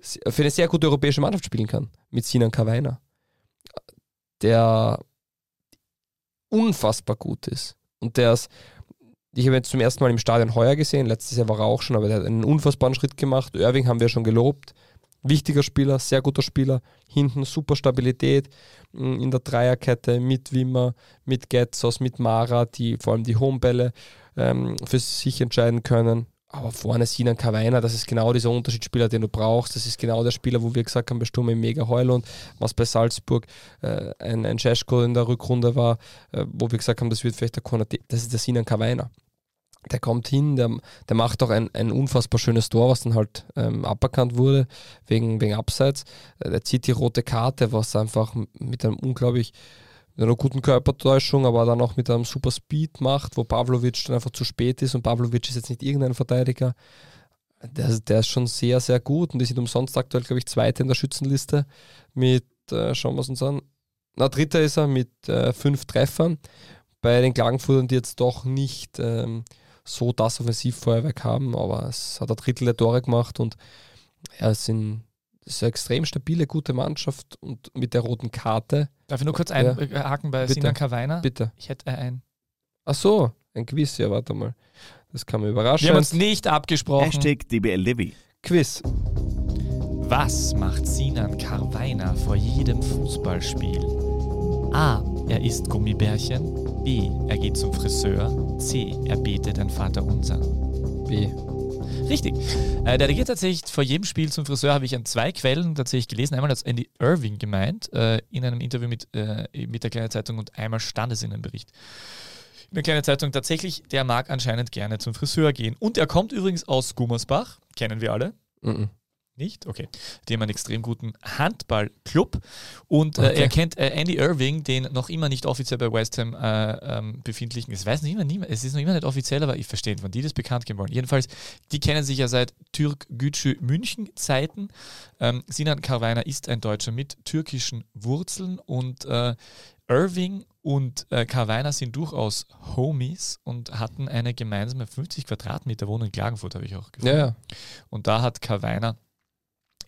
für eine sehr gute europäische Mannschaft spielen kann, mit Sinan Kawainer. Der unfassbar gut ist. Und der ist, ich habe jetzt zum ersten Mal im Stadion heuer gesehen, letztes Jahr war er auch schon, aber der hat einen unfassbaren Schritt gemacht. Irving haben wir schon gelobt. Wichtiger Spieler, sehr guter Spieler. Hinten super Stabilität mm, in der Dreierkette mit Wimmer, mit Getzos, mit Mara, die vor allem die Homebälle ähm, für sich entscheiden können. Aber vorne Sinan Kawainer, das ist genau dieser Unterschiedsspieler, den du brauchst. Das ist genau der Spieler, wo wir gesagt haben, bei Sturm im Mega Heulund, was bei Salzburg äh, ein, ein Cesko in der Rückrunde war, äh, wo wir gesagt haben, das wird vielleicht der Konate. Das ist der Sinan Kawainer. Der kommt hin, der, der macht auch ein, ein unfassbar schönes Tor, was dann halt ähm, aberkannt wurde, wegen, wegen Abseits. Äh, der zieht die rote Karte, was einfach mit einem unglaublich mit einer guten Körpertäuschung, aber dann auch mit einem super Speed macht, wo Pavlovic dann einfach zu spät ist und Pavlovic ist jetzt nicht irgendein Verteidiger. Der, der ist schon sehr, sehr gut und die sind umsonst aktuell, glaube ich, Zweite in der Schützenliste mit, äh, schauen wir es uns an, na, Dritter ist er mit äh, fünf Treffern. Bei den Klagenfurtern, die jetzt doch nicht ähm, so das Offensivfeuerwerk haben, aber es hat ein Drittel der Tore gemacht und ja, es sind das ist eine extrem stabile, gute Mannschaft und mit der roten Karte. Darf ich nur kurz einhaken bei Bitte. Sinan Kawainer? Bitte. Ich hätte ein. Ach so, ein Quiz, ja, warte mal. Das kann man überraschen. Wir haben uns nicht abgesprochen. Hashtag DBLDevi. Quiz. Was macht Sinan Karweiner vor jedem Fußballspiel? A. Er isst Gummibärchen. B. Er geht zum Friseur. C. Er betet ein Vaterunser. B. Richtig. Äh, der geht tatsächlich vor jedem Spiel zum Friseur, habe ich an zwei Quellen tatsächlich gelesen. Einmal hat Andy Irving gemeint, äh, in einem Interview mit, äh, mit der Kleinen Zeitung und einmal stand es in einem Bericht. In der Kleinen Zeitung tatsächlich, der mag anscheinend gerne zum Friseur gehen. Und er kommt übrigens aus Gummersbach, kennen wir alle. Mhm. Nicht? Okay. Die haben einen extrem guten Handballclub. Und äh, Okay. er kennt äh, Andy Irving, den noch immer nicht offiziell bei West Ham äh, ähm, befindlichen. Es weiß nicht immer, niemand, es ist noch immer nicht offiziell, aber ich verstehe wann die das bekannt geben wollen. Jedenfalls, die kennen sich ja seit Türk Gücü München Zeiten. Ähm, Sinan Karweiner ist ein Deutscher mit türkischen Wurzeln und äh, Irving und äh, Karweiner sind durchaus Homies und hatten eine gemeinsame 50 Quadratmeter Wohnung in Klagenfurt, habe ich auch gefunden. Ja, ja. Und da hat Karweiner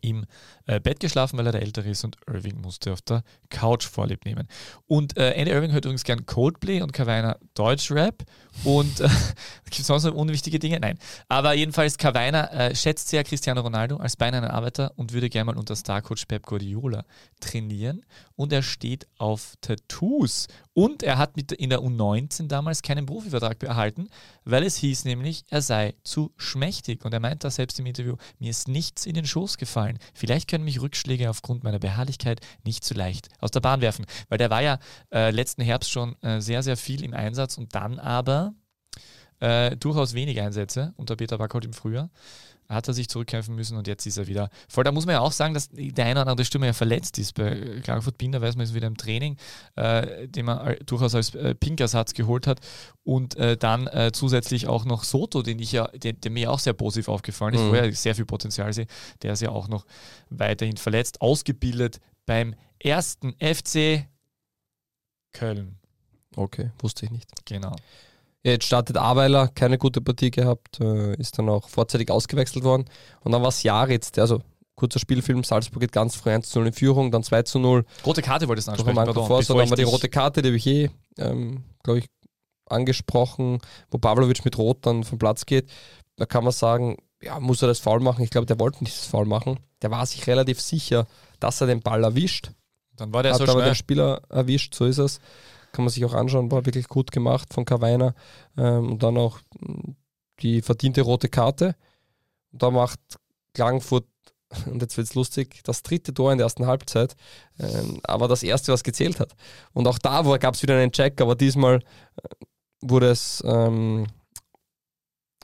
im äh, Bett geschlafen, weil er der Ältere ist und Irving musste auf der Couch Vorlieb nehmen. Und äh, Andy Irving hört übrigens gern Coldplay und Karweiner Deutschrap und äh, gibt sonst noch unwichtige Dinge? Nein. Aber jedenfalls Karweiner äh, schätzt sehr Cristiano Ronaldo als beinahe Arbeiter und würde gerne mal unter Starcoach Pep Guardiola trainieren und er steht auf Tattoos und er hat mit in der U19 damals keinen Profivertrag erhalten, weil es hieß nämlich, er sei zu schmächtig und er meint das selbst im Interview, mir ist nichts in den Schoß gefallen. Vielleicht können mich Rückschläge aufgrund meiner Beharrlichkeit nicht so leicht aus der Bahn werfen, weil der war ja äh, letzten Herbst schon äh, sehr, sehr viel im Einsatz und dann aber äh, durchaus wenig Einsätze unter Peter Backholt im Frühjahr. Hat er sich zurückkämpfen müssen und jetzt ist er wieder voll. Da muss man ja auch sagen, dass der eine oder andere Stürmer ja verletzt ist. Bei Klagenfurt Binder weiß man, ist wieder im Training, äh, den man durchaus als äh, Pinkersatz geholt hat. Und äh, dann äh, zusätzlich auch noch Soto, den ich ja, der, der mir auch sehr positiv aufgefallen ist, Mhm. wo er sehr viel Potenzial sehe. Der ist ja auch noch weiterhin verletzt, ausgebildet beim ersten FC Köln. Okay, wusste ich nicht. Genau. Ja, jetzt startet Aweiler, keine gute Partie gehabt, äh, ist dann auch vorzeitig ausgewechselt worden. Und dann war es Jaritz, der, also kurzer Spielfilm, Salzburg geht ganz früh 1 zu 0 in Führung, dann 2 zu 0 Rote Karte wolltest du ansprechen. Pardon, dann ich war die rote Karte, die habe ich eh, ähm, glaube ich, angesprochen, wo Pavlovic mit Rot dann vom Platz geht. Da kann man sagen, ja, muss er das Foul machen? Ich glaube, der wollte nicht das Foul machen. Der war sich relativ sicher, dass er den Ball erwischt. Dann war der hat so aber schnell. den Spieler erwischt, so ist es. Kann man sich auch anschauen, war wirklich gut gemacht von Kawainer. Ähm, und dann auch mh, die verdiente rote Karte. Und da macht Klagenfurt, und jetzt wird es lustig, das dritte Tor in der ersten Halbzeit, ähm, aber das erste, was gezählt hat. Und auch da gab es wieder einen Check, aber diesmal äh, wurde es, ähm,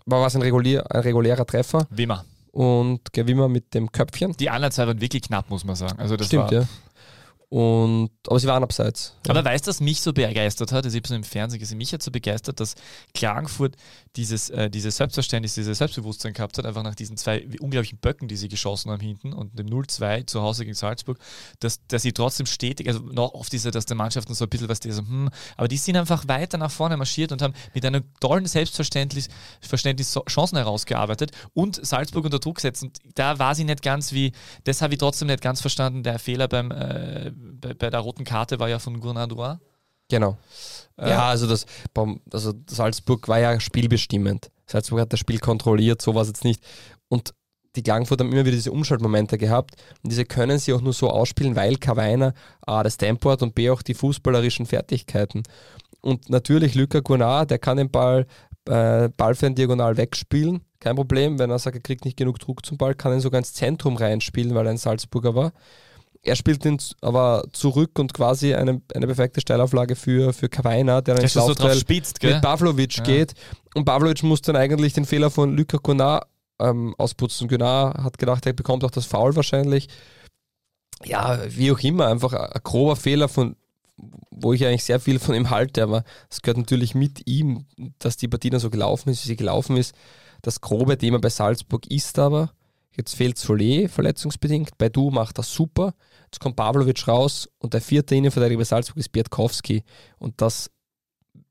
war es ein, regulär, ein regulärer Treffer Wimmer. und Gewimmer mit dem Köpfchen. Die anderen zwei waren wirklich knapp, muss man sagen. Also das Stimmt, war, ja. Und, aber sie waren abseits. Aber weißt du, was mich so begeistert hat? Also ich habe es im Fernsehen gesehen. Mich hat so begeistert, dass Klagenfurt dieses, äh, dieses Selbstverständnis, dieses Selbstbewusstsein gehabt hat, einfach nach diesen zwei unglaublichen Böcken, die sie geschossen haben hinten und dem 0-2 zu Hause gegen Salzburg, dass, dass sie trotzdem stetig, also noch oft ist ja, dass der Mannschaften so ein bisschen was, die so, hm, aber die sind einfach weiter nach vorne marschiert und haben mit einem tollen Selbstverständnis Verständnis Chancen herausgearbeitet und Salzburg unter Druck gesetzt. Und da war sie nicht ganz wie, das habe ich trotzdem nicht ganz verstanden, der Fehler beim, äh, bei, bei der roten Karte war ja von Gournadois. Genau. Äh, ja, also das also Salzburg war ja spielbestimmend. Salzburg hat das Spiel kontrolliert, so war es jetzt nicht. Und die Klagenfurt haben immer wieder diese Umschaltmomente gehabt und diese können sie auch nur so ausspielen, weil Kawainer A das Tempo hat und B auch die fußballerischen Fertigkeiten. Und natürlich Luca Gunnar, der kann den Ball, äh, Ball für einen Diagonal wegspielen, kein Problem. Wenn er sagt, er kriegt nicht genug Druck zum Ball, kann er ihn sogar ins Zentrum reinspielen, weil er ein Salzburger war. Er spielt ihn aber zurück und quasi eine, eine perfekte Steilauflage für, für Kawainer, der dann ins du so spitzt, mit Pavlovic Ja. geht. Und Pavlovic muss dann eigentlich den Fehler von Luka Gunnar ähm, ausputzen. Gunnar hat gedacht, er bekommt auch das Foul wahrscheinlich. Ja, wie auch immer, einfach ein, ein grober Fehler von wo ich eigentlich sehr viel von ihm halte, aber es gehört natürlich mit ihm, dass die Partie dann so gelaufen ist, wie sie gelaufen ist. Das grobe Thema bei Salzburg ist aber, jetzt fehlt Solé verletzungsbedingt, Baidu macht das super, jetzt kommt Pavlovic raus und der vierte Innenverteidiger bei Salzburg ist Biatkowski und das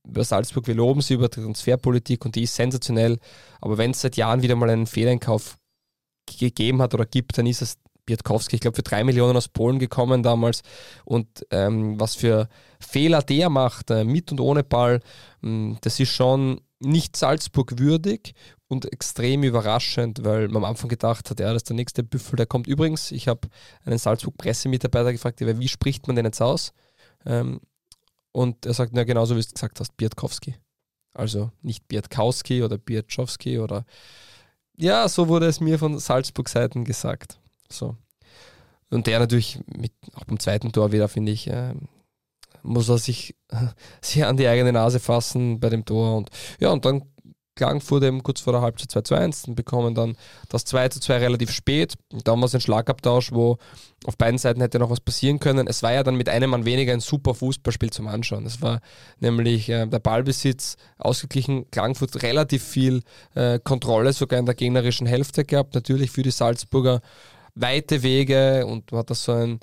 über Salzburg, wir loben sie über die Transferpolitik und die ist sensationell, aber wenn es seit Jahren wieder mal einen Fehleinkauf gegeben hat oder gibt, dann ist es Biatkowski, ich glaube für drei Millionen aus Polen gekommen damals. Und ähm, was für Fehler der macht, äh, mit und ohne Ball, mh, das ist schon nicht Salzburg würdig und extrem überraschend, weil man am Anfang gedacht hat, ja, das ist der nächste Büffel, der kommt. Übrigens, ich habe einen Salzburg-Pressemitarbeiter gefragt, wie spricht man den jetzt aus? Ähm, und er sagt, na genauso wie du es gesagt hast, Biatkowski. Also nicht Biatkowski oder Biatschowski oder Ja, so wurde es mir von Salzburg-Seiten gesagt. So. Und der natürlich mit, auch beim zweiten Tor wieder, finde ich, äh, muss er sich sehr an die eigene Nase fassen bei dem Tor. Und ja, und dann Klagenfurt eben kurz vor der Halbzeit 2 zu 1 und bekommen dann das 2 zu 2 relativ spät. Damals ein Schlagabtausch, wo auf beiden Seiten hätte noch was passieren können. Es war ja dann mit einem Mann weniger ein super Fußballspiel zum Anschauen. Es war nämlich äh, der Ballbesitz ausgeglichen, Klagenfurt relativ viel äh, Kontrolle sogar in der gegnerischen Hälfte gehabt. Natürlich für die Salzburger weite Wege und hat das so ein,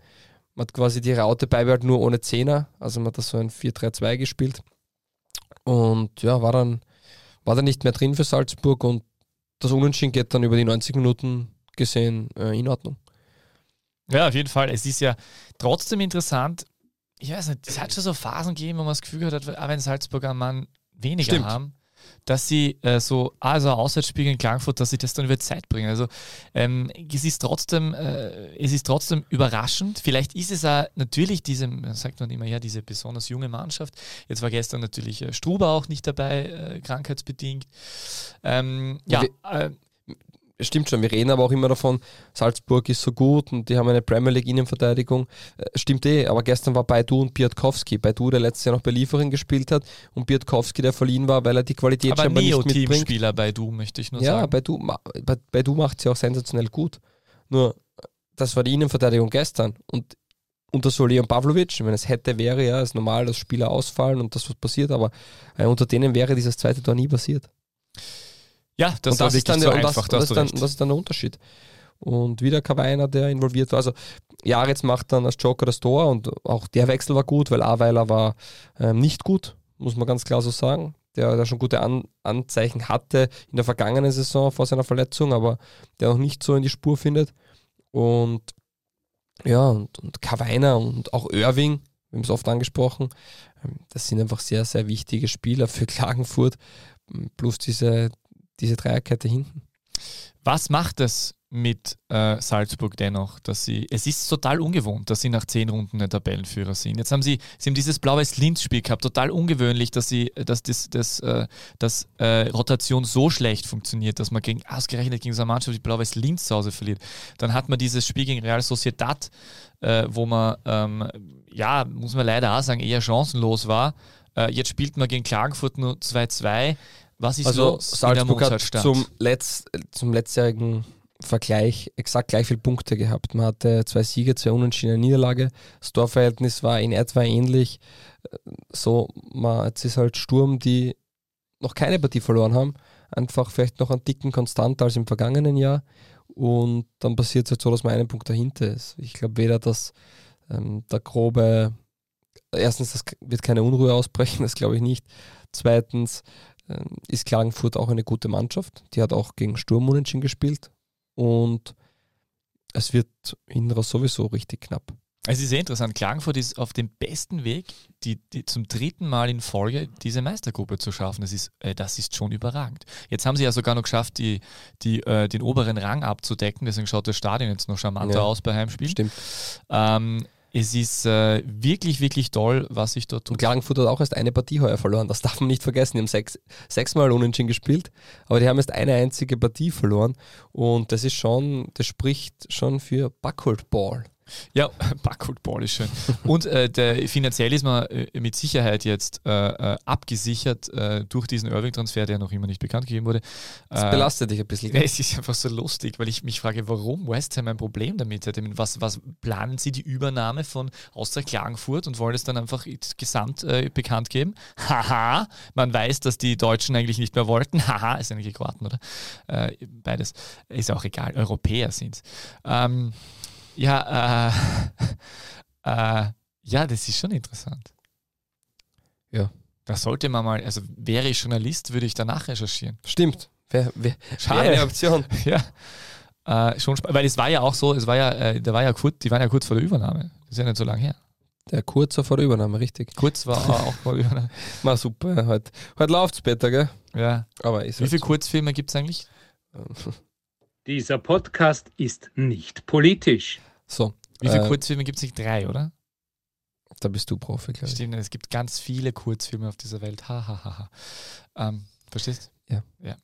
man hat quasi die Raute beibehalten, nur ohne Zehner. Also man hat das so ein 4-3-2 gespielt. Und ja, war dann war da nicht mehr drin für Salzburg und das Unentschieden geht dann über die 90 Minuten gesehen äh, in Ordnung. Ja, auf jeden Fall. Es ist ja trotzdem interessant. Ich weiß nicht, es hat schon so Phasen gegeben, wo man das Gefühl hat, auch wenn Salzburger Mann weniger Stimmt. haben, dass sie äh, so, also Auswärtsspiel in Klagenfurt, dass sie das dann über Zeit bringen. Also ähm, es ist trotzdem, äh, es ist trotzdem überraschend. Vielleicht ist es auch natürlich diese, sagt man immer ja, diese besonders junge Mannschaft. Jetzt war gestern natürlich äh, Struber auch nicht dabei, äh, krankheitsbedingt. Ähm, ja, äh, Stimmt schon, wir reden aber auch immer davon, Salzburg ist so gut und die haben eine Premier League Innenverteidigung. Äh, Stimmt eh, aber gestern war Baidu und Biatkowski. Baidu, der letztes Jahr noch bei Liefering gespielt hat und Biatkowski, der verliehen war, weil er die Qualität aber scheinbar nicht mitbringt. Neo-Teamspieler bei Du, möchte ich nur Ja, sagen. Baidu, Ba- Baidu macht sie auch sensationell gut. Nur, das war die Innenverteidigung gestern und unter so Leon Pavlovic, wenn es hätte, wäre ja, ist normal, dass Spieler ausfallen und das was passiert, aber äh, unter denen wäre dieses zweite Tor nie passiert. Ja, das, das ist dann, der- und einfach, das, da das, ist dann, das ist dann der Unterschied. Und wieder Kavainer, der involviert war. Also Jaretz macht dann als Joker das Tor und auch der Wechsel war gut, weil Aweiler war ähm, nicht gut, muss man ganz klar so sagen. Der, der schon gute An Anzeichen hatte in der vergangenen Saison vor seiner Verletzung, aber der noch nicht so in die Spur findet. Und ja, und, und Kavainer und auch Irving, wir haben es oft angesprochen, ähm, das sind einfach sehr, sehr wichtige Spieler für Klagenfurt, plus diese, diese Dreierkette hinten. Was macht es mit äh, Salzburg dennoch, dass sie, es ist total ungewohnt, dass sie nach zehn Runden der Tabellenführer sind. Jetzt haben sie, sie haben dieses blaues-Linz-Spiel gehabt, total ungewöhnlich, dass sie, dass das, das, äh, dass äh, Rotation so schlecht funktioniert, dass man gegen, ausgerechnet gegen so eine Mannschaft wie blaues-Linz zu Hause verliert. Dann hat man dieses Spiel gegen Real Sociedad, äh, wo man, ähm, ja, muss man leider auch sagen, eher chancenlos war. Äh, jetzt spielt man gegen Klagenfurt nur 2-2. Was ist Also los Salzburg hat zum, Letz-, zum letztjährigen Vergleich exakt gleich viele Punkte gehabt. Man hatte zwei Siege, zwei Unentschieden, eine Niederlage. Das Torverhältnis war in etwa ähnlich. So, man, jetzt ist halt Sturm, die noch keine Partie verloren haben. Einfach vielleicht noch einen Ticken konstanter als im vergangenen Jahr. Und dann passiert es halt so, dass man einen Punkt dahinter ist. Ich glaube weder, dass ähm, der grobe, erstens, das wird keine Unruhe ausbrechen, das glaube ich nicht. Zweitens ist Klagenfurt auch eine gute Mannschaft. Die hat auch gegen Sturm unentschieden gespielt. Und es wird raus sowieso richtig knapp. Es ist sehr interessant. Klagenfurt ist auf dem besten Weg, die, die zum dritten Mal in Folge diese Meistergruppe zu schaffen. Das ist, äh, das ist schon überragend. Jetzt haben sie ja sogar noch geschafft, die, die, äh, den oberen Rang abzudecken. Deswegen schaut das Stadion jetzt noch charmanter Ja. aus bei Heimspielen. Stimmt. Ähm, es ist äh, wirklich, wirklich toll, was sich dort Und tut. Klagenfurt hat auch erst eine Partie heuer verloren. Das darf man nicht vergessen. Die haben sechs, sechsmal unentschieden gespielt, aber die haben erst eine einzige Partie verloren. Und das ist schon, das spricht schon für Backholdball. Ja, Backfootball ist schön. Und äh, der, finanziell ist man äh, mit Sicherheit jetzt äh, äh, abgesichert äh, durch diesen Irving-Transfer, der noch immer nicht bekannt gegeben wurde. Das Äh, belastet dich ein bisschen. Ja, es ist einfach so lustig, weil ich mich frage, warum West Ham ein Problem damit hat. Was, was planen sie die Übernahme von Austria Klagenfurt und wollen es dann einfach gesamt bekannt geben? Haha, man weiß, dass die Deutschen eigentlich nicht mehr wollten. Haha, ist eigentlich Kroaten, oder? Beides. Ist auch egal, Europäer sind ähm, Ja, äh, äh, ja, das ist schon interessant. Ja. Da sollte man mal, also wäre ich Journalist, würde ich danach recherchieren. Stimmt. Wer, wer, Schade. Eine Option. Ja. Äh, schon weil es war ja auch so, es war ja, äh, da war ja kurz, die waren ja kurz vor der Übernahme. Das ist ja nicht so lange her. Der kurzer vor der Übernahme, richtig. Kurz war auch vor der Übernahme. Mal super. Heute, heute läuft es besser, gell? Ja. Aber ist Wie halt viele so. Kurzfilme gibt es eigentlich? Dieser Podcast ist nicht politisch. So, Wie viele Äh, Kurzfilme gibt es nicht? Drei, oder? da bist du Profi, glaube ich. Stimmt, es gibt ganz viele Kurzfilme auf dieser Welt. Ha, ha, ha, ha. Ähm, verstehst Ja. Ja.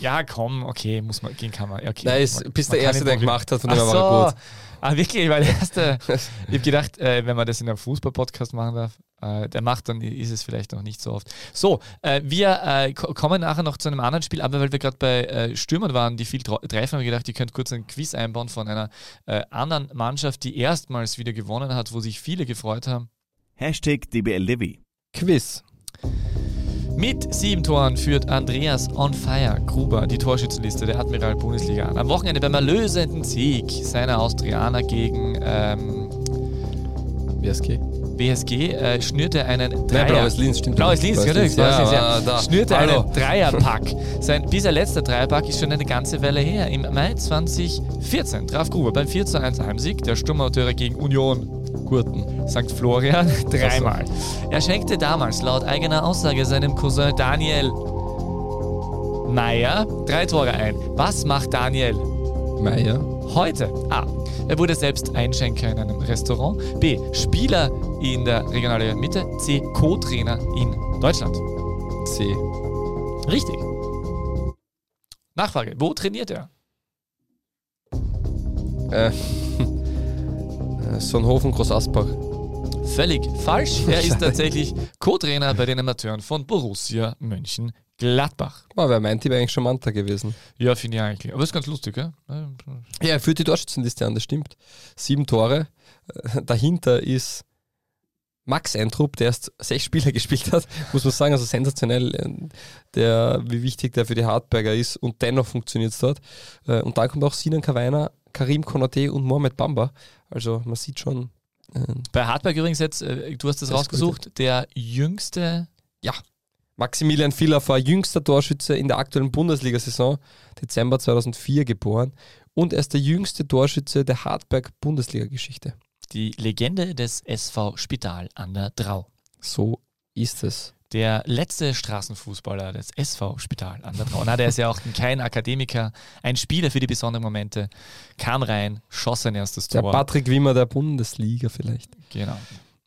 Ja, komm, okay, muss man gehen kann man. Okay, Nein, ist, man- bist man der Erste, der gemacht hat, von dem so. war gut. Ah, wirklich, weil der erste, ich habe gedacht, äh, wenn man das in einem Fußball-Podcast machen darf, äh, der macht, dann ist es vielleicht noch nicht so oft. So, äh, wir äh, ko- kommen nachher noch zu einem anderen Spiel, aber weil wir gerade bei äh, Stürmern waren, die viel treffen, haben wir gedacht, ihr könnt kurz ein Quiz einbauen von einer äh, anderen Mannschaft, die erstmals wieder gewonnen hat, wo sich viele gefreut haben. Hashtag DBLDW. Quiz. Mit sieben Toren führt Andreas On Fire Gruber die Torschützenliste der Admiral Bundesliga an. Am Wochenende beim erlösenden Sieg seiner Austrianer gegen ähm, WSG. BSG äh, schnürte einen Nein, Dreier. Blaues Linz, stimmt. Blaues Linz, Blaues Linz, Blaues Linz, ja. da. Schnürte Hallo. einen Dreierpack. Sein bisher letzter Dreierpack ist schon eine ganze Weile her. Im Mai 2014 traf Gruber beim 4 zu 1 Heimsieg der Sturmauteure gegen Union Gurten. St. Florian dreimal. Er schenkte damals laut eigener Aussage seinem Cousin Daniel Meyer drei Tore ein. Was macht Daniel Meier. heute? A. Er wurde selbst Einschenker in einem Restaurant. B. Spieler in der Regionalliga Mitte. C. Co-Trainer in Deutschland. C. Richtig. Nachfrage. Wo trainiert er? Äh, äh, Sonnhofen, Groß Asbach. Völlig falsch. Er ist tatsächlich Co-Trainer bei den Amateuren von Borussia Mönchengladbach. Oh, wäre mein Tipp eigentlich schon Manta gewesen. Ja, finde ich eigentlich. Aber ist ganz lustig, gell? Ja, er führt die Torschützenliste an, das stimmt. Sieben Tore. Äh, Dahinter ist Max Eintrup, der erst sechs Spiele gespielt hat, muss man sagen, also sensationell, äh, der, wie wichtig der für die Hartberger ist und dennoch funktioniert es dort. Äh, Und dann kommt auch Sinan Kawainer, Karim Konate und Mohamed Bamba. Also man sieht schon, Bei Hartberg übrigens jetzt, du hast das Das rausgesucht, der jüngste, Maximilian Villaf war jüngster Torschütze in der aktuellen Bundesliga-Saison, Dezember 2004 geboren und er ist der jüngste Torschütze der Hartberg-Bundesliga-Geschichte. die Legende des SV Spital an der Drau. So ist es. Der letzte Straßenfußballer des SV Spital an der Drau. Na, der ist ja auch kein Akademiker, ein Spieler für die besonderen Momente, kam rein, schoss sein erstes Der Tor. Patrick Wimmer der Bundesliga vielleicht. Genau.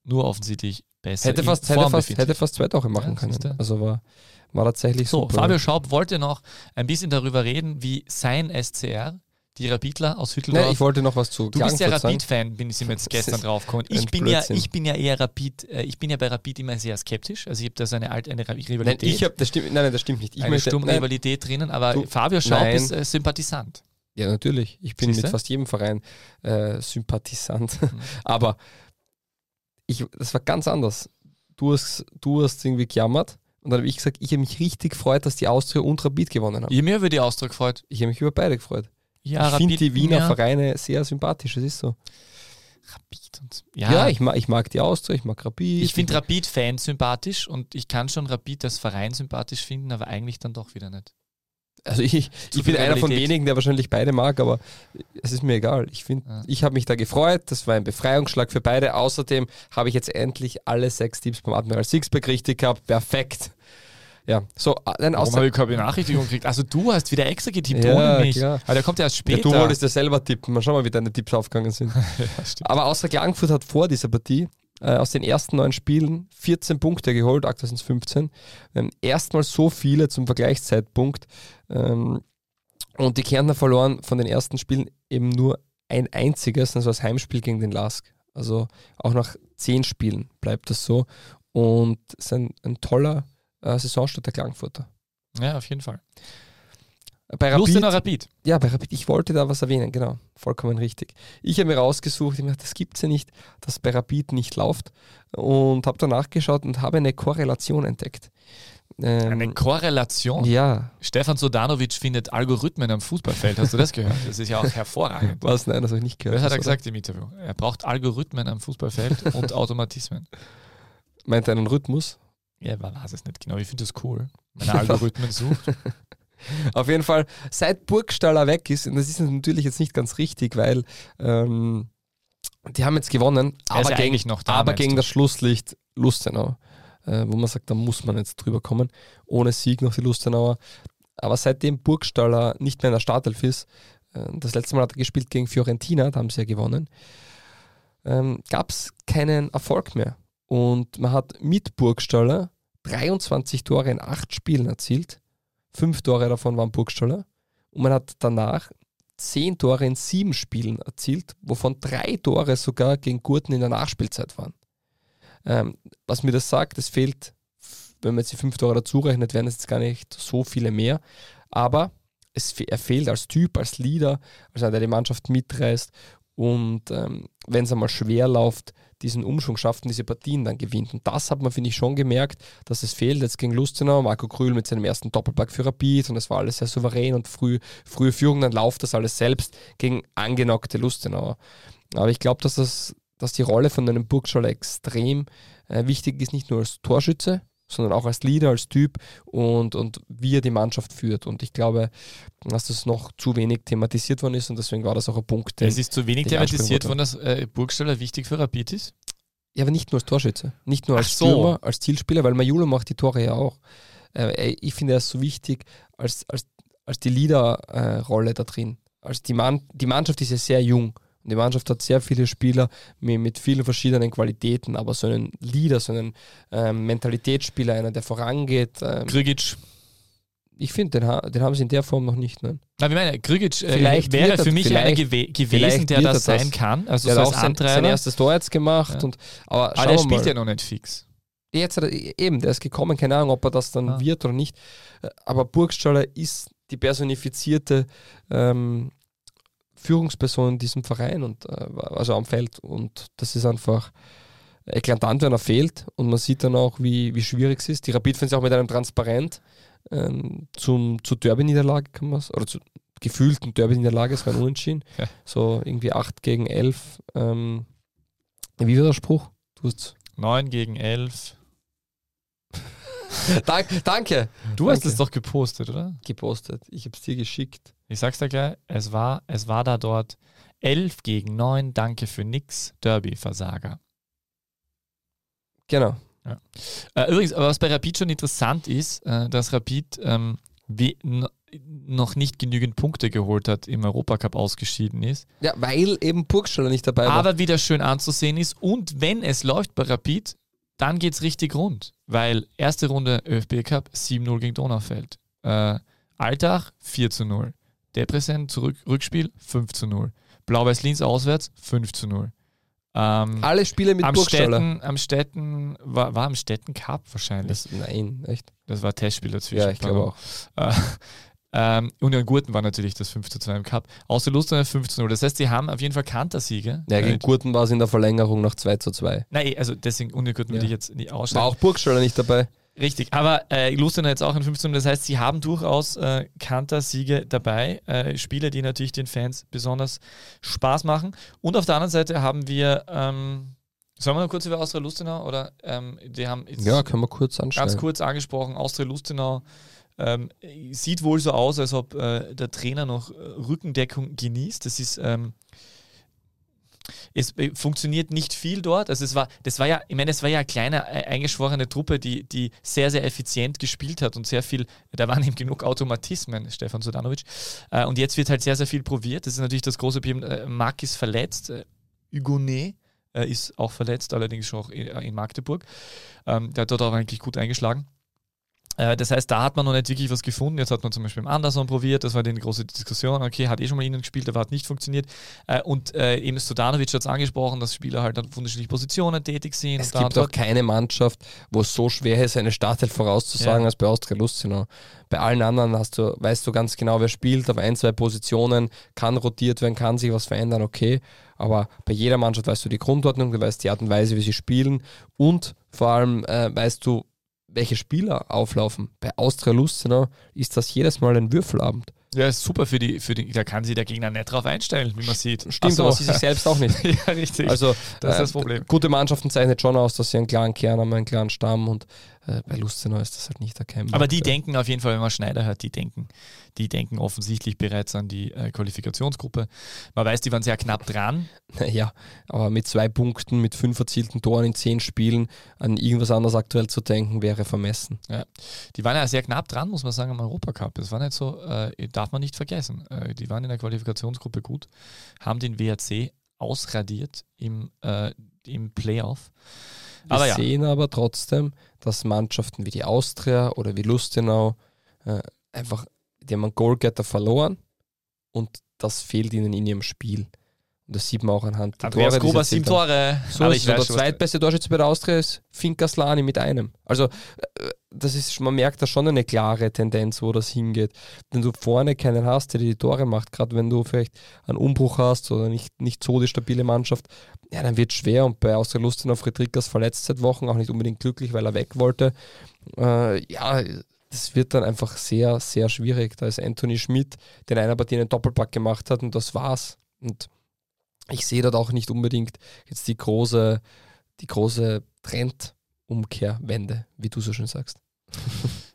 Nur offensichtlich besser. Hätte fast, hätte, fast, hätte fast zwei Tore machen Ja, können. Also war, war tatsächlich So, super. Fabio Schaub wollte noch ein bisschen darüber reden, wie sein SCR, die Rapidler aus Hütteldorf, Nein, ich wollte noch was zu Du bist ja. Rapid-Fan, bin ich mir jetzt gestern ist drauf gekommen. ein Ich bin, ja, ich bin ja eher Rapid, äh, ich bin ja bei Rapid immer sehr skeptisch. Also ich habe da so eine alte eine Nein, Rivalität, ich hab, das stimmt, nein, nein, das stimmt nicht. Ich eine stumme nein, Rivalität drinnen, aber Du- Fabio Schaub nein. ist äh, Sympathisant. Ja, natürlich. Ich bin Siehste? mit fast jedem Verein äh, Sympathisant. Mhm. Aber ich, das war ganz anders. Du hast, du hast irgendwie gejammert und dann habe ich gesagt, ich habe mich richtig gefreut, dass die Austria und Rapid gewonnen haben. Ich mir über die Ausdruck gefreut. Ich habe mich über beide gefreut. Ja, ich finde die Wiener ja, Vereine sehr sympathisch, das ist so. Rapid und, Ja, ja, ich, mag, ich mag die Austria, ich mag Rapid. ich finde Rapid-Fan sympathisch und ich kann schon Rapid als Verein sympathisch finden, aber eigentlich dann doch wieder nicht. Also ich, ich bin einer von wenigen, der wahrscheinlich beide mag, aber es ist mir egal. Ich finde, Ja. ich habe mich da gefreut. Das war ein Befreiungsschlag für beide. Außerdem habe ich jetzt endlich alle sechs Tipps beim Admiral Sixpack richtig gehabt. Perfekt. Ja, so, Warum Außer habe ich keine Benachrichtigung gekriegt? Also du hast wieder extra getippt Ja, ohne mich. klar. Aber der kommt ja erst ja, später. du wolltest ja selber tippen. Mal schauen mal, wie deine Tipps aufgegangen sind. Ja. Aber außer Klagenfurt hat vor dieser Partie äh, aus den ersten neun Spielen 14 Punkte geholt, aktuell sind es 15. Ähm, erstmal so viele zum Vergleichszeitpunkt. Ähm, und die Kärntner verloren von den ersten Spielen eben nur ein einziges, also das Heimspiel gegen den Lask. Also auch nach zehn Spielen bleibt das so. Und es ist ein, ein toller äh, Saisonstart der Klagenfurter. Ja, auf jeden Fall. Bei Lustener Rapid. ja, bei Rapid, ich wollte da was erwähnen, genau, vollkommen richtig. Ich habe mir rausgesucht, ich mir gedacht, das gibt es ja nicht, dass bei Rapid nicht läuft und habe danach geschaut und habe eine Korrelation entdeckt. Ähm, Eine Korrelation. ja, Stefan Sodanovic findet Algorithmen am Fußballfeld. Hast du das gehört? Das ist ja auch hervorragend. was? Nein, das habe ich nicht gehört. Das hat er gesagt im Interview. Er braucht Algorithmen am Fußballfeld und Automatismen. Meint er einen Rhythmus? Ja, man weiß es nicht genau. Ich finde das cool, wenn er Algorithmen sucht. Auf jeden Fall, seit Burgstaller weg ist, und das ist natürlich jetzt nicht ganz richtig, weil ähm, die haben jetzt gewonnen, Er aber, ja gegen, noch da, aber gegen du? das Schlusslicht Lustenau, äh, wo man sagt, da muss man jetzt drüber kommen. Ohne Sieg noch die Lustenauer. Aber seitdem Burgstaller nicht mehr in der Startelf ist, äh, das letzte Mal hat er gespielt gegen Fiorentina, da haben sie ja gewonnen, ähm, gab es keinen Erfolg mehr. Und man hat mit Burgstaller 23 Tore in acht Spielen erzielt. Fünf Tore davon waren Burgstaller. Und man hat danach zehn Tore in sieben Spielen erzielt, wovon drei Tore sogar gegen Gurten in der Nachspielzeit waren. Ähm, was mir das sagt, es fehlt, wenn man jetzt die fünf Tore dazu rechnet, wären es jetzt gar nicht so viele mehr. Aber es, er fehlt als Typ, als Leader, als einer, der die Mannschaft mitreißt und ähm, wenn es einmal schwer läuft, diesen Umschwung schafft und diese Partien dann gewinnt. Und das hat man, finde ich, schon gemerkt, dass es fehlt. Jetzt gegen Lustenau, Marco Krühl mit seinem ersten Doppelpack für Rapid und das war alles sehr souverän und früh, frühe Führung, dann läuft das alles selbst gegen angenockte Lustenauer. Aber ich glaube, dass, das, dass die Rolle von einem Burgschaller extrem äh, wichtig ist, nicht nur als Torschütze, sondern auch als Leader, als Typ und, und wie er die Mannschaft führt. Und ich glaube, dass das noch zu wenig thematisiert worden ist und deswegen war das auch ein Punkt. Den, es ist zu wenig thematisiert worden, dass äh, Burgstaller wichtig für Rapid ist? Ja, aber nicht nur als Torschütze, nicht nur als so. Stürmer, als Zielspieler, weil Majulo macht die Tore ja auch. Äh, ich finde, ist so wichtig als, als, als die Leaderrolle äh, da drin. Als die, Mann, die Mannschaft ist ja sehr jung und die Mannschaft hat sehr viele Spieler mit, mit vielen verschiedenen Qualitäten, aber so einen Leader, so einen ähm, Mentalitätsspieler, einer, der vorangeht. Ähm, Krigic. Ich finde, den, den, haben sie in der Form noch nicht. Ne? Na, wie meine, Krigic äh, wäre für mich einer gew gewesen, der das sein das. kann. Also der so hat auch sein, sein, erstes Tor jetzt gemacht. Ja. Und, aber aber der spielt ja noch nicht fix. Jetzt hat er, eben, der ist gekommen, keine Ahnung, ob er das dann ah. wird oder nicht. Aber Burgstaller ist die personifizierte ähm, Führungsperson in diesem Verein und äh, also am Feld. Und das ist einfach eklatant, wenn er fehlt. Und man sieht dann auch, wie, wie schwierig es ist. Die Rapid-Fans auch mit einem Transparent ähm, zum, zur Derby-Niederlage, kann man oder zur gefühlten Derby-Niederlage, es war ein Unentschieden. Ja. So irgendwie 8 gegen 11. Ähm, wie war der Spruch? Du hast 9 gegen 11. Dank, danke. Du hast es doch gepostet, oder? Gepostet. Ich habe es dir geschickt. Ich sag's dir gleich, es war, es war da dort 11 gegen 9, danke für nix, Derby-Versager. Genau. Ja. Äh, übrigens, was bei Rapid schon interessant ist, äh, dass Rapid ähm, noch nicht genügend Punkte geholt hat, im Europacup ausgeschieden ist. Ja, weil eben Burgstaller nicht dabei war. Aber wieder schön anzusehen ist und wenn es läuft bei Rapid, dann geht es richtig rund, weil erste Runde ÖFB Cup 7-0 gegen Donaufeld. Äh, Alltag 4 zu 0. Depresen zurück, Rückspiel 5 zu 0. Blau-Weiß-Linz auswärts 5 zu 0. Ähm, Alle Spiele mit am Städten, am Städten, war, war am Städten Cup wahrscheinlich. Das, nein, echt? Das war Testspiel dazwischen. Ja, ich glaube auch. Äh, ähm, Union Gurten war natürlich das 5 zu 2 im Cup. Außer Lustenau 5 zu 0. Das heißt, sie haben auf jeden Fall Kantersiege. Ja, gegen äh, Gurten war es in der Verlängerung noch 2 zu 2. Nein, also deswegen Union Gurten ja. würde ich jetzt nicht ausschreiben. War auch Burgstaller nicht dabei. Richtig, aber äh, Lustenau jetzt auch in 15. Das heißt, sie haben durchaus äh, Kanter-Siege dabei. Äh, Spiele, die natürlich den Fans besonders Spaß machen. Und auf der anderen Seite haben wir, ähm, sollen wir noch kurz über Austria Lustenau oder ähm, die haben ja, können wir kurz anschauen. Ganz kurz angesprochen, Austria Lustenau ähm, sieht wohl so aus, als ob äh, der Trainer noch Rückendeckung genießt. Das ist ähm, es äh, funktioniert nicht viel dort. Also es war, das war ja, ich meine, es war ja eine kleine äh, eingeschworene Truppe, die, die sehr, sehr effizient gespielt hat und sehr viel, da waren eben genug Automatismen, Stefan Sudanovic. Äh, und jetzt wird halt sehr, sehr viel probiert. Das ist natürlich das große Problem. Marc ist verletzt, Hugonet ist auch verletzt, allerdings schon auch in Magdeburg. Ähm, der hat dort auch eigentlich gut eingeschlagen. Äh, das heißt, da hat man noch nicht wirklich was gefunden. Jetzt hat man zum Beispiel im Anderson probiert, das war die große Diskussion. Okay, hat eh schon mal innen gespielt, aber hat nicht funktioniert. Äh, und äh, eben Sudanovic hat es angesprochen, dass Spieler halt an unterschiedlichen Positionen tätig sind. Es gibt auch keine Mannschaft, wo es so schwer ist, eine Startelf vorauszusagen ja. als bei Austria Lustenau. Bei allen anderen hast du, weißt du ganz genau, wer spielt. Auf ein, zwei Positionen kann rotiert werden, kann sich was verändern, okay. Aber bei jeder Mannschaft weißt du die Grundordnung, du weißt die Art und Weise, wie sie spielen und vor allem äh, weißt du, welche Spieler auflaufen. Bei Austria Lustenau ist das jedes Mal ein Würfelabend. Ja, ist super für die, für die, da kann sich der Gegner nicht drauf einstellen, wie man sieht. Stimmt, so. aber sie sich selbst auch nicht. ja, richtig. Also, das ist das äh, Problem. Gute Mannschaften zeichnet schon aus, dass sie einen klaren Kern haben, einen klaren Stamm und äh, bei Lustenau ist das halt nicht erkennbar. Aber die ja. denken auf jeden Fall, wenn man Schneider hört, die denken, die denken offensichtlich bereits an die äh, Qualifikationsgruppe. Man weiß, die waren sehr knapp dran. Ja, aber mit zwei Punkten, mit fünf erzielten Toren in zehn Spielen an irgendwas anderes aktuell zu denken, wäre vermessen. Ja. Die waren ja sehr knapp dran, muss man sagen, am Europacup. Das war nicht so, äh, darf man nicht vergessen. Äh, die waren in der Qualifikationsgruppe gut, haben den WRC ausradiert im, äh, im Playoff. Wir aber sehen aber trotzdem, dass Mannschaften wie die Austria oder wie Lustenau äh, einfach, die haben einen Goalgetter verloren und das fehlt ihnen in ihrem Spiel. Und das sieht man auch anhand der Andreas Tore. Gruber, sieben. Tore. So Aber ich weiß der schon, zweitbeste Torschütze bei der Austria ist Fink Aslani mit einem. Also äh, das ist, man merkt da schon eine klare Tendenz, wo das hingeht. Wenn du vorne keinen hast, der dir die Tore macht, gerade wenn du vielleicht einen Umbruch hast oder nicht, nicht so die stabile Mannschaft, ja, dann wird es schwer. Und bei Austria Lustenau Friedrichs verletzt seit Wochen, auch nicht unbedingt glücklich, weil er weg wollte. Äh, ja, das wird dann einfach sehr, sehr schwierig. Da ist Anthony Schmidt, der in einer Partie einen Doppelpack gemacht hat und das war's. Und ich sehe dort auch nicht unbedingt jetzt die große, die große Trendumkehrwende, wie du so schön sagst.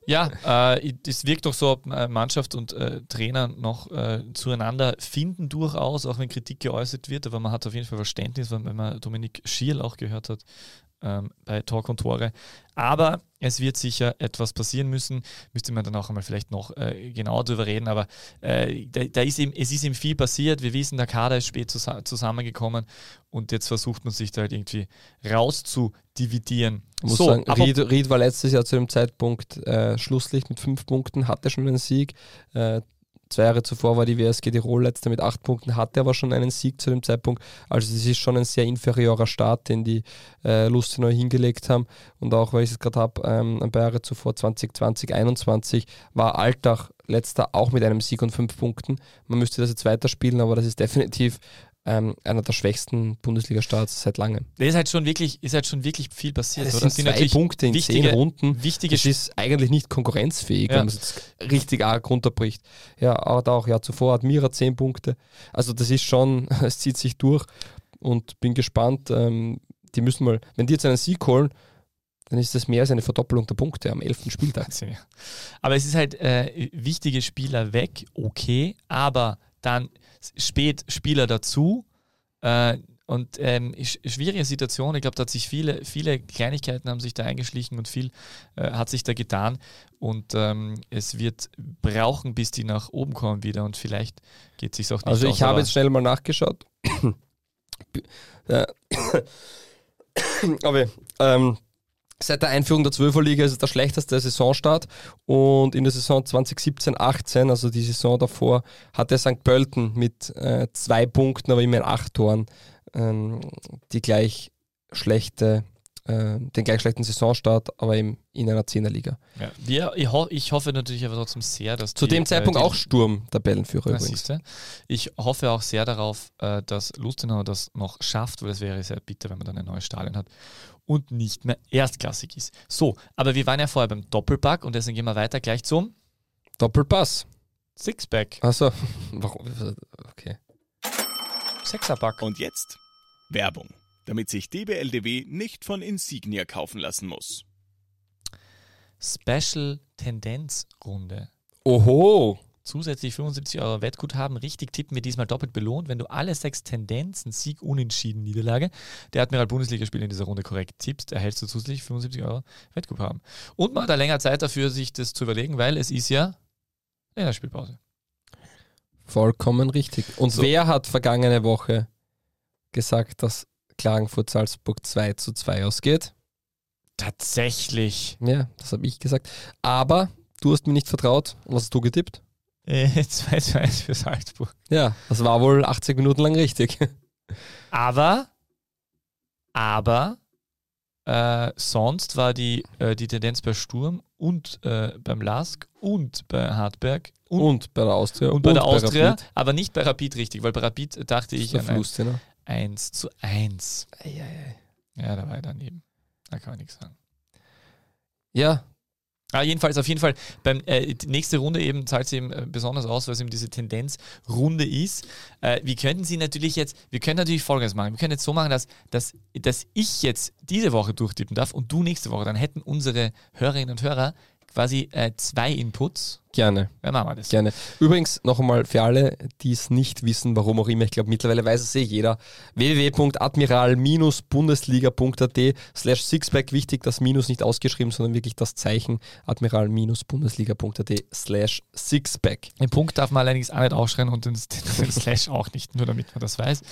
Ja, äh, es wirkt doch so, ob äh, Mannschaft und äh, Trainer noch äh, zueinander finden durchaus, auch wenn Kritik geäußert wird, aber man hat auf jeden Fall Verständnis, wenn man Dominik Schiel auch gehört hat ähm, bei Talk und Tore. Aber es wird sicher etwas passieren müssen, müsste man dann auch einmal vielleicht noch äh, genauer drüber reden, aber äh, da, da ist eben, es ist eben viel passiert, wir wissen, der Kader ist spät zusa zusammengekommen und jetzt versucht man sich da halt irgendwie rauszudividieren. Ich muss so, sagen, Ried, Ried war letztes Jahr zu dem Zeitpunkt äh, Schlusslicht mit fünf Punkten, hatte schon einen Sieg. Zwei Jahre zuvor war die WSG Tirol letzte mit acht Punkten, hatte aber schon einen Sieg zu dem Zeitpunkt. Also es ist schon ein sehr inferiorer Start, den die äh, Lustenau hingelegt haben. Und auch, weil ich es gerade habe, ähm, ein paar Jahre zuvor, 2020, 2021, war Alltag letzter auch mit einem Sieg und fünf Punkten. Man müsste das jetzt weiterspielen, aber das ist definitiv ähm, einer der schwächsten Bundesliga-Starts seit langem. Da ist halt schon wirklich, ist halt schon wirklich viel passiert, Das oder? sind zwei Punkte in wichtige- zehn Runden. wichtige Das ist eigentlich nicht konkurrenzfähig, Ja. wenn man es jetzt richtig arg runterbricht. Ja, aber da auch, ja, zuvor hat Mira zehn Punkte. Also das ist schon, es zieht sich durch und bin gespannt. Ähm, die müssen mal, wenn die jetzt einen Sieg holen, dann ist das mehr als eine Verdoppelung der Punkte am 11. Spieltag. Ja. Aber es ist halt äh, wichtige Spieler weg, okay, aber dann spät Spieler dazu. Äh, und ähm, sch- schwierige Situation. Ich glaube, da hat sich viele, viele Kleinigkeiten haben sich da eingeschlichen und viel äh, hat sich da getan. Und ähm, es wird brauchen, bis die nach oben kommen wieder. Und vielleicht geht es sich auch nicht Also ich habe jetzt schnell mal nachgeschaut. Äh, aber ähm, seit der Einführung der 12er Liga ist es der schlechteste Saisonstart und in der Saison 2017-18, also die Saison davor, hatte St. Pölten mit äh, zwei Punkten, aber immer in acht Toren ähm, die gleich schlechte, äh, den gleich schlechten Saisonstart, aber eben in einer 10er Liga. Ja, wir, ich, ho ich hoffe natürlich aber trotzdem sehr, dass Zu die, dem äh, Zeitpunkt die- auch Sturm, Tabellenführer Na, übrigens. siehste. Ich hoffe auch sehr darauf, äh, dass Lustenau das noch schafft, weil es wäre sehr bitter, wenn man dann ein neues Stadion hat und nicht mehr erstklassig ist. So, aber wir waren ja vorher beim Doppelpack und deswegen gehen wir weiter gleich zum Doppelpass. Sixpack, Achso, warum? Okay. Sechserpack. Und jetzt Werbung, damit sich DBLDW nicht von Insignia kaufen lassen muss. Special Tendenzrunde. Oho. Zusätzlich 75 Euro Wettguthaben. Richtig tippen wir diesmal doppelt belohnt, wenn du alle sechs Tendenzen, Sieg, Unentschieden, Niederlage der Admiral Bundesligaspiele in dieser Runde korrekt tippst, erhältst du zusätzlich 75 Euro Wettguthaben. Und man hat da länger Zeit dafür, sich das zu überlegen, weil es ist ja Länderspielpause. Vollkommen richtig. Und So. wer hat vergangene Woche gesagt, dass Klagenfurt Salzburg 2 zu 2 ausgeht? Tatsächlich. Ja, das habe ich gesagt. Aber du hast mir nicht vertraut. Was hast du getippt? Äh, 2 zu 1 für Salzburg. Ja, das war wohl 80 Minuten lang richtig. Aber, aber, äh, sonst war die, äh, die Tendenz bei Sturm und äh, beim Lask und bei Hartberg und, Und bei der Austria. und bei der Austria, Rapid. aber nicht bei Rapid richtig, weil bei Rapid dachte ich an ein Flusszene. 1 zu 1. Ja, da war ich daneben. Da kann man nichts sagen. Ja, Ah, jedenfalls, auf jeden Fall, beim, äh, die nächste Runde eben zahlt sie eben äh, besonders aus, weil es eben diese Tendenzrunde ist. Äh, wir könnten sie natürlich jetzt, wir können natürlich Folgendes machen. Wir können jetzt so machen, dass, dass, dass ich jetzt diese Woche durchtippen darf und du nächste Woche. Dann hätten unsere Hörerinnen und Hörer quasi äh, zwei Inputs. gerne. Dann machen wir das. Gerne. Übrigens noch einmal für alle, die es nicht wissen, warum auch immer, ich glaube mittlerweile weiß es eh jeder, www.admiral-bundesliga.at slash Sixpack, wichtig, das Minus nicht ausgeschrieben, sondern wirklich das Zeichen admiral-bundesliga.at slash Sixpack. Den Punkt darf man allerdings auch nicht aufschreiben und den, den Slash auch nicht, nur damit man das weiß.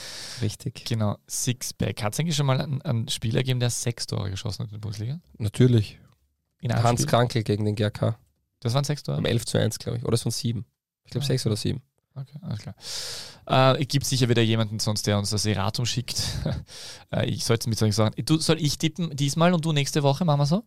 Richtig. Genau, Sixpack. Hat es eigentlich schon mal einen, einen Spieler gegeben, der sechs Tore geschossen hat in der Bundesliga? Natürlich. In einem Hans Spiel? Krankel gegen den GRK. Das waren sechs Tore? Um 11 zu 1, glaube ich. Oder es waren 7. Ich glaube Ah. 6 oder 7. Okay, alles klar. Äh, es gibt sicher wieder jemanden sonst, der uns das Erratum schickt. äh, ich sollte mit solchen sagen. Du, soll ich tippen diesmal und du nächste Woche? Machen wir so?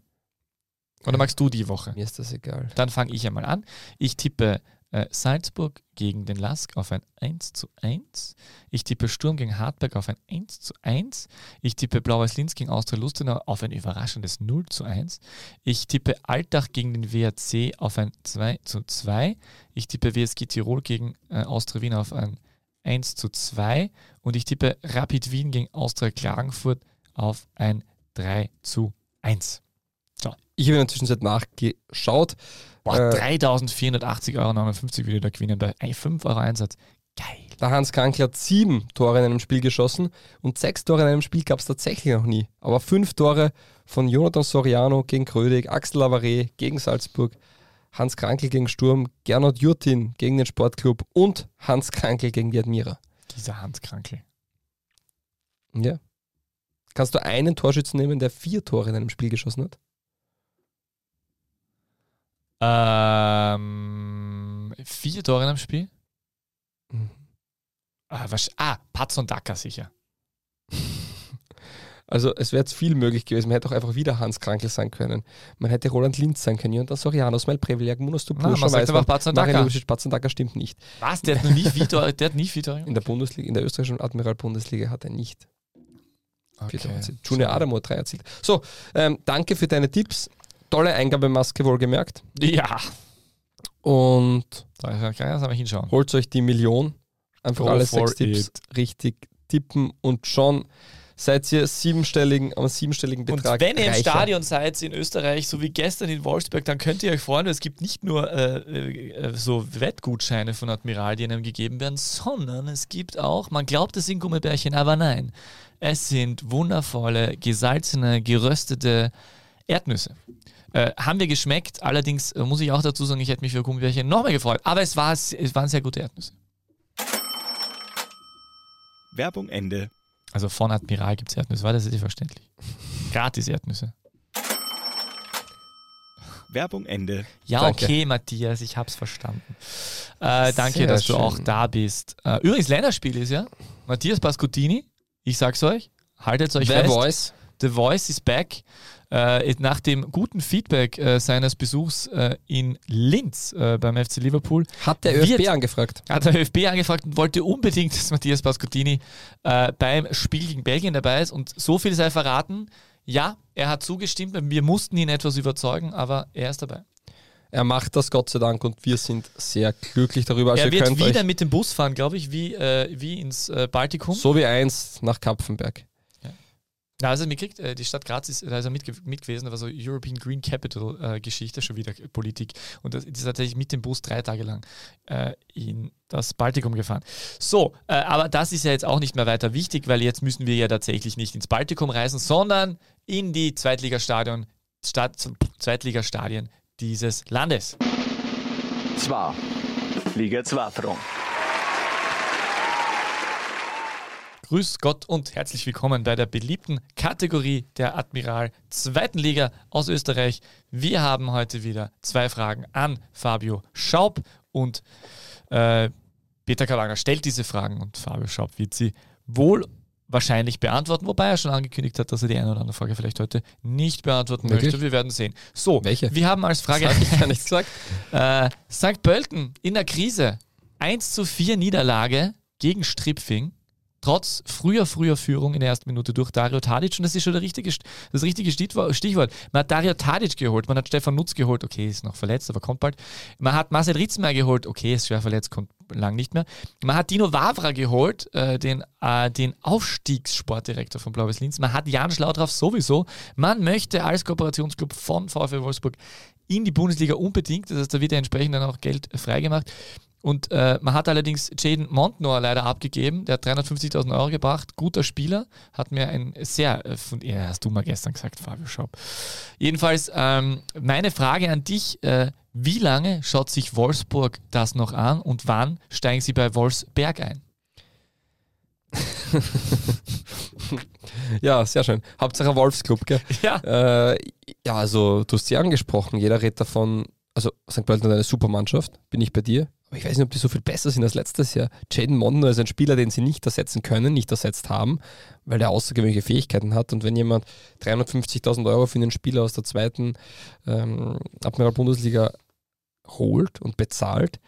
Oder magst du die Woche? Mir ist das egal. Dann fange ich einmal an. Ich tippe äh, Salzburg gegen den Lask auf ein 1 zu 1. Ich tippe Sturm gegen Hartberg auf ein 1 zu 1. Ich tippe Blaues Linz gegen Austria Lustenau auf ein überraschendes 0 zu 1. Ich tippe Altach gegen den WRC auf ein 2 zu 2. Ich tippe WSG Tirol gegen äh, Austria Wien auf ein 1 zu 2. Und ich tippe Rapid Wien gegen Austria Klagenfurt auf ein 3 zu 1. Ich habe in der Zwischenzeit nachgeschaut. Boah, Äh, 3.480,59 Euro würde ich da gewinnen bei 5 Euro Einsatz. Geil. Der Hans Krankl hat sieben Tore in einem Spiel geschossen und sechs Tore in einem Spiel gab es tatsächlich noch nie. Aber fünf Tore von Jonathan Soriano gegen Krödig, Axel Lavare gegen Salzburg, Hans Krankl gegen Sturm, Gernot Jurtin gegen den Sportclub und Hans Krankl gegen die Admira. Dieser Hans Krankel. Ja. Kannst du einen Torschützen nehmen, der vier Tore in einem Spiel geschossen hat? Ähm, vier Tore in einem Spiel? Mhm. Ah, was, ah Patz und Dacker sicher. Also es wäre jetzt viel möglich gewesen. Man hätte auch einfach wieder Hans Krankl sein können. Man hätte Roland Linz sein können, Jonathan Soriano, Smel Preveliak, Munos Tupur, man sagt einfach Patz und Dacker. Dacker stimmt nicht. Was? Der hat nie vier Tore, der hat nie vier Tore In der Bundesliga, in der österreichischen Admiral-Bundesliga hat er nicht vier Tore okay. Junior Adamo drei erzielt. So, ähm, danke für deine Tipps. Tolle Eingabemaske wohlgemerkt. Ja. Und Da kann ich aber hinschauen. holt euch die Million. Einfach Go alle sechs Tipps richtig tippen und schon seid ihr siebenstelligen, am siebenstelligen Und Betrag wenn ihr im reicher. Stadion seid in Österreich, so wie gestern in Wolfsburg, dann könnt ihr euch freuen, es gibt nicht nur äh, äh, so Wettgutscheine von Admiral, die einem gegeben werden, sondern es gibt auch, man glaubt, es sind Gummibärchen, aber nein, es sind wundervolle, gesalzene, geröstete Erdnüsse. Äh, haben wir geschmeckt, allerdings äh, muss ich auch dazu sagen, ich hätte mich für Gummibärchen noch mehr gefreut, aber es, war, es waren sehr gute Erdnüsse. Werbung Ende. Also von Admiral gibt es Erdnüsse, war das jetzt verständlich? Gratis Erdnüsse. Werbung Ende. Ja, Danke. okay, Matthias, ich hab's verstanden. Äh, danke, Sehr dass du schön. auch da bist. Äh, übrigens, Länderspiel ist ja. Matthias Pascutini, ich sag's euch, haltet euch The fest. Voice. The Voice is back. Äh, nach dem guten Feedback äh, seines Besuchs äh, in Linz äh, beim FC Liverpool Hat der Wird- ÖFB angefragt. hat der ÖFB angefragt und wollte unbedingt, dass Matthias Pascutini äh, beim Spiel gegen Belgien dabei ist. Und so viel sei verraten. Ja, er hat zugestimmt. Wir mussten ihn etwas überzeugen, aber er ist dabei. Er macht das Gott sei Dank und wir sind sehr glücklich darüber. Also er wird wieder mit dem Bus fahren, glaube ich, wie, äh, wie ins äh, Baltikum. so wie eins nach Kapfenberg. Ja, also mitgekriegt, äh, die Stadt Graz ist, da ist er mitge mit gewesen, war so European Green Capital äh, Geschichte, schon wieder Politik. Und das ist tatsächlich mit dem Bus drei Tage lang äh, in das Baltikum gefahren. So, äh, aber das ist ja jetzt auch nicht mehr weiter wichtig, weil jetzt müssen wir ja tatsächlich nicht ins Baltikum reisen, sondern in die Zweitligastadion, Stadt, Zweitligastadien dieses Landes. Zwar. Liga 2 Front. Grüß Gott und herzlich willkommen bei der beliebten Kategorie der Admiral zweiten Liga aus Österreich. Wir haben heute wieder zwei Fragen an Fabio Schaub und äh, Peter Kalanger stellt diese Fragen und Fabio Schaub wird sie wohl wahrscheinlich beantworten, wobei er schon angekündigt hat, dass er die eine oder andere Frage vielleicht heute nicht beantworten Wirklich? möchte. Wir werden sehen. So, Welche? wir haben als Frage habe ich gar gesagt. äh, St. Pölten in der Krise. 1 zu 4 Niederlage gegen Stripfing. Trotz früher, früher Führung in der ersten Minute durch Dario Tadic. Und das ist schon der richtige, das richtige Stichwort. Stichwort. Man hat Dario Tadic geholt, man hat Stefan Nutz geholt, okay, ist noch verletzt, aber kommt bald. Man hat Marcel Ritzmeier geholt, okay, ist schwer verletzt, kommt lang nicht mehr. Man hat Dino Wavra geholt, äh, den, äh, den Aufstiegssportdirektor von Blaues Linz. Man hat Jan Schlaudraff sowieso. Man möchte als Kooperationsclub von VfL Wolfsburg in die Bundesliga unbedingt. Das heißt, da wird ja entsprechend dann auch Geld freigemacht. Und äh, man hat allerdings Jaden Montnor leider abgegeben. Der hat 350.000 Euro gebracht. Guter Spieler. Hat mir ein sehr, äh, von, ja, hast du mal gestern gesagt, Fabio Schaub. Jedenfalls, ähm, meine Frage an dich: äh, Wie lange schaut sich Wolfsburg das noch an und wann steigen sie bei Wolfsberg ein? Ja, sehr schön. Hauptsache Wolfsclub, gell? Ja. Äh, ja, also du hast sie angesprochen. Jeder redet davon, also St. Pölten hat eine super Mannschaft, bin ich bei dir. Aber ich weiß nicht, ob die so viel besser sind als letztes Jahr. Jaden Mondno ist ein Spieler, den sie nicht ersetzen können, nicht ersetzt haben, weil der außergewöhnliche Fähigkeiten hat. Und wenn jemand 350.000 Euro für einen Spieler aus der zweiten ähm, Admiral Bundesliga holt und bezahlt,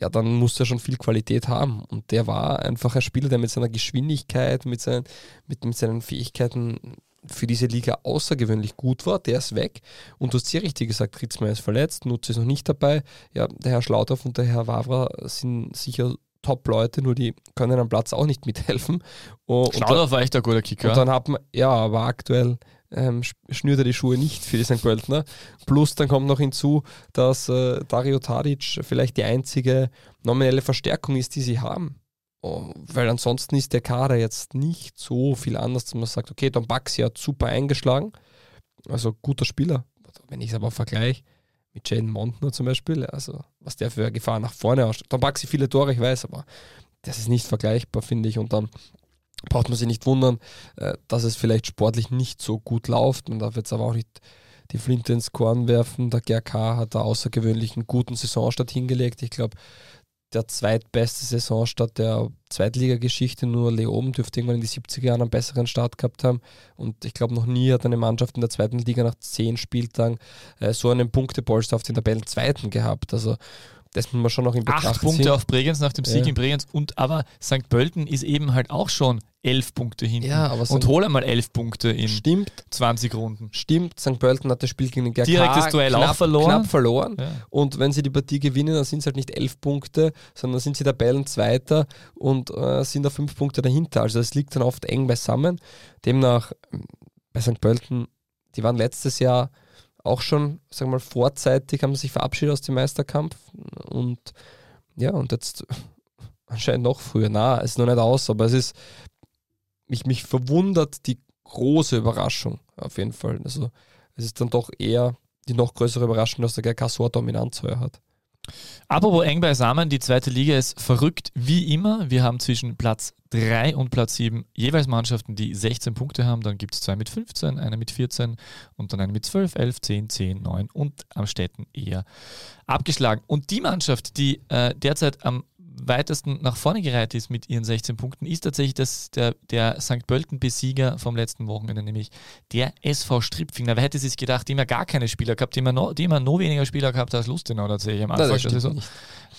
ja, dann muss er schon viel Qualität haben. Und der war einfach ein Spieler, der mit seiner Geschwindigkeit, mit seinen, mit, mit seinen Fähigkeiten für diese Liga außergewöhnlich gut war. Der ist weg. Und du hast sehr richtig gesagt, Ritzmeier ist verletzt, Nutze ist noch nicht dabei. Ja, der Herr Schlauthoff und der Herr Wavra sind sicher Top-Leute, nur die können am Platz auch nicht mithelfen. Und, Schlaudorf war echt ein guter Kicker. und dann hat man, ja, aber aktuell ähm, sch- schnürt er die Schuhe nicht für die St. Pöltener. Plus dann kommt noch hinzu, dass äh, Dario Tadic vielleicht die einzige nominelle Verstärkung ist, die sie haben. Weil ansonsten ist der Kader jetzt nicht so viel anders, dass man sagt, okay, Don Baxi hat super eingeschlagen, also guter Spieler. Wenn ich es aber vergleiche mit Jaden Montner zum Beispiel, also was der für Gefahr nach vorne ausstellt. Don Baxi viele Tore, ich weiß, aber das ist nicht vergleichbar, finde ich. Und dann braucht man sich nicht wundern, äh, dass es vielleicht sportlich nicht so gut läuft. Man darf jetzt aber auch nicht die Flinte ins Korn werfen. Der GRK hat da außergewöhnlich einen guten Saisonstart hingelegt. Ich glaube, der zweitbeste Saisonstart der Zweitligageschichte, nur Leoben dürfte irgendwann in die 70er Jahren einen besseren Start gehabt haben. Und ich glaube, noch nie hat eine Mannschaft in der zweiten Liga nach zehn Spieltagen äh, so einen Punktepolster auf den Tabellenzweiten gehabt. Also das muss man schon noch in Betracht Acht Punkte ziehen. auf Bregenz nach dem Sieg Ja. in Bregenz. Und aber St. Pölten ist eben halt auch schon elf Punkte hinten. Ja, aber und hol einmal elf Punkte in Stimmt, 20 Runden. Stimmt, St. Pölten hat das Spiel gegen den GRK Direktes Duell auch knapp, verloren. knapp verloren. Ja. Und wenn sie die Partie gewinnen, dann sind es halt nicht elf Punkte, sondern sind sie Tabellenzweiter und äh, sind da fünf Punkte dahinter. Also es liegt dann oft eng beisammen. Demnach ähm, bei St. Pölten, die waren letztes Jahr auch schon, sagen wir mal, vorzeitig, haben sich verabschiedet aus dem Meisterkampf. Und ja, und jetzt anscheinend noch früher. Na, es ist noch nicht aus, aber es ist, mich, mich verwundert die große Überraschung auf jeden Fall. Also es ist dann doch eher die noch größere Überraschung, dass der GK Dominanz heuer hat. Apropos eng beisammen, die zweite Liga ist verrückt wie immer. Wir haben zwischen Platz 3 und Platz 7 jeweils Mannschaften, die 16 Punkte haben. Dann gibt es zwei mit 15, eine mit 14 und dann eine mit 12, 11, 10, 10, 9 und am Städten eher abgeschlagen. Und die Mannschaft, die äh, derzeit am weitesten nach vorne gereiht ist mit ihren 16 Punkten, ist tatsächlich das, der, der St. Pölten-Besieger vom letzten Wochenende, nämlich der SV Stripfing. Wer hätte sich gedacht, die immer gar keine Spieler gehabt, die immer noch, die immer noch weniger Spieler gehabt als Lustenau tatsächlich am Anfang der Saison.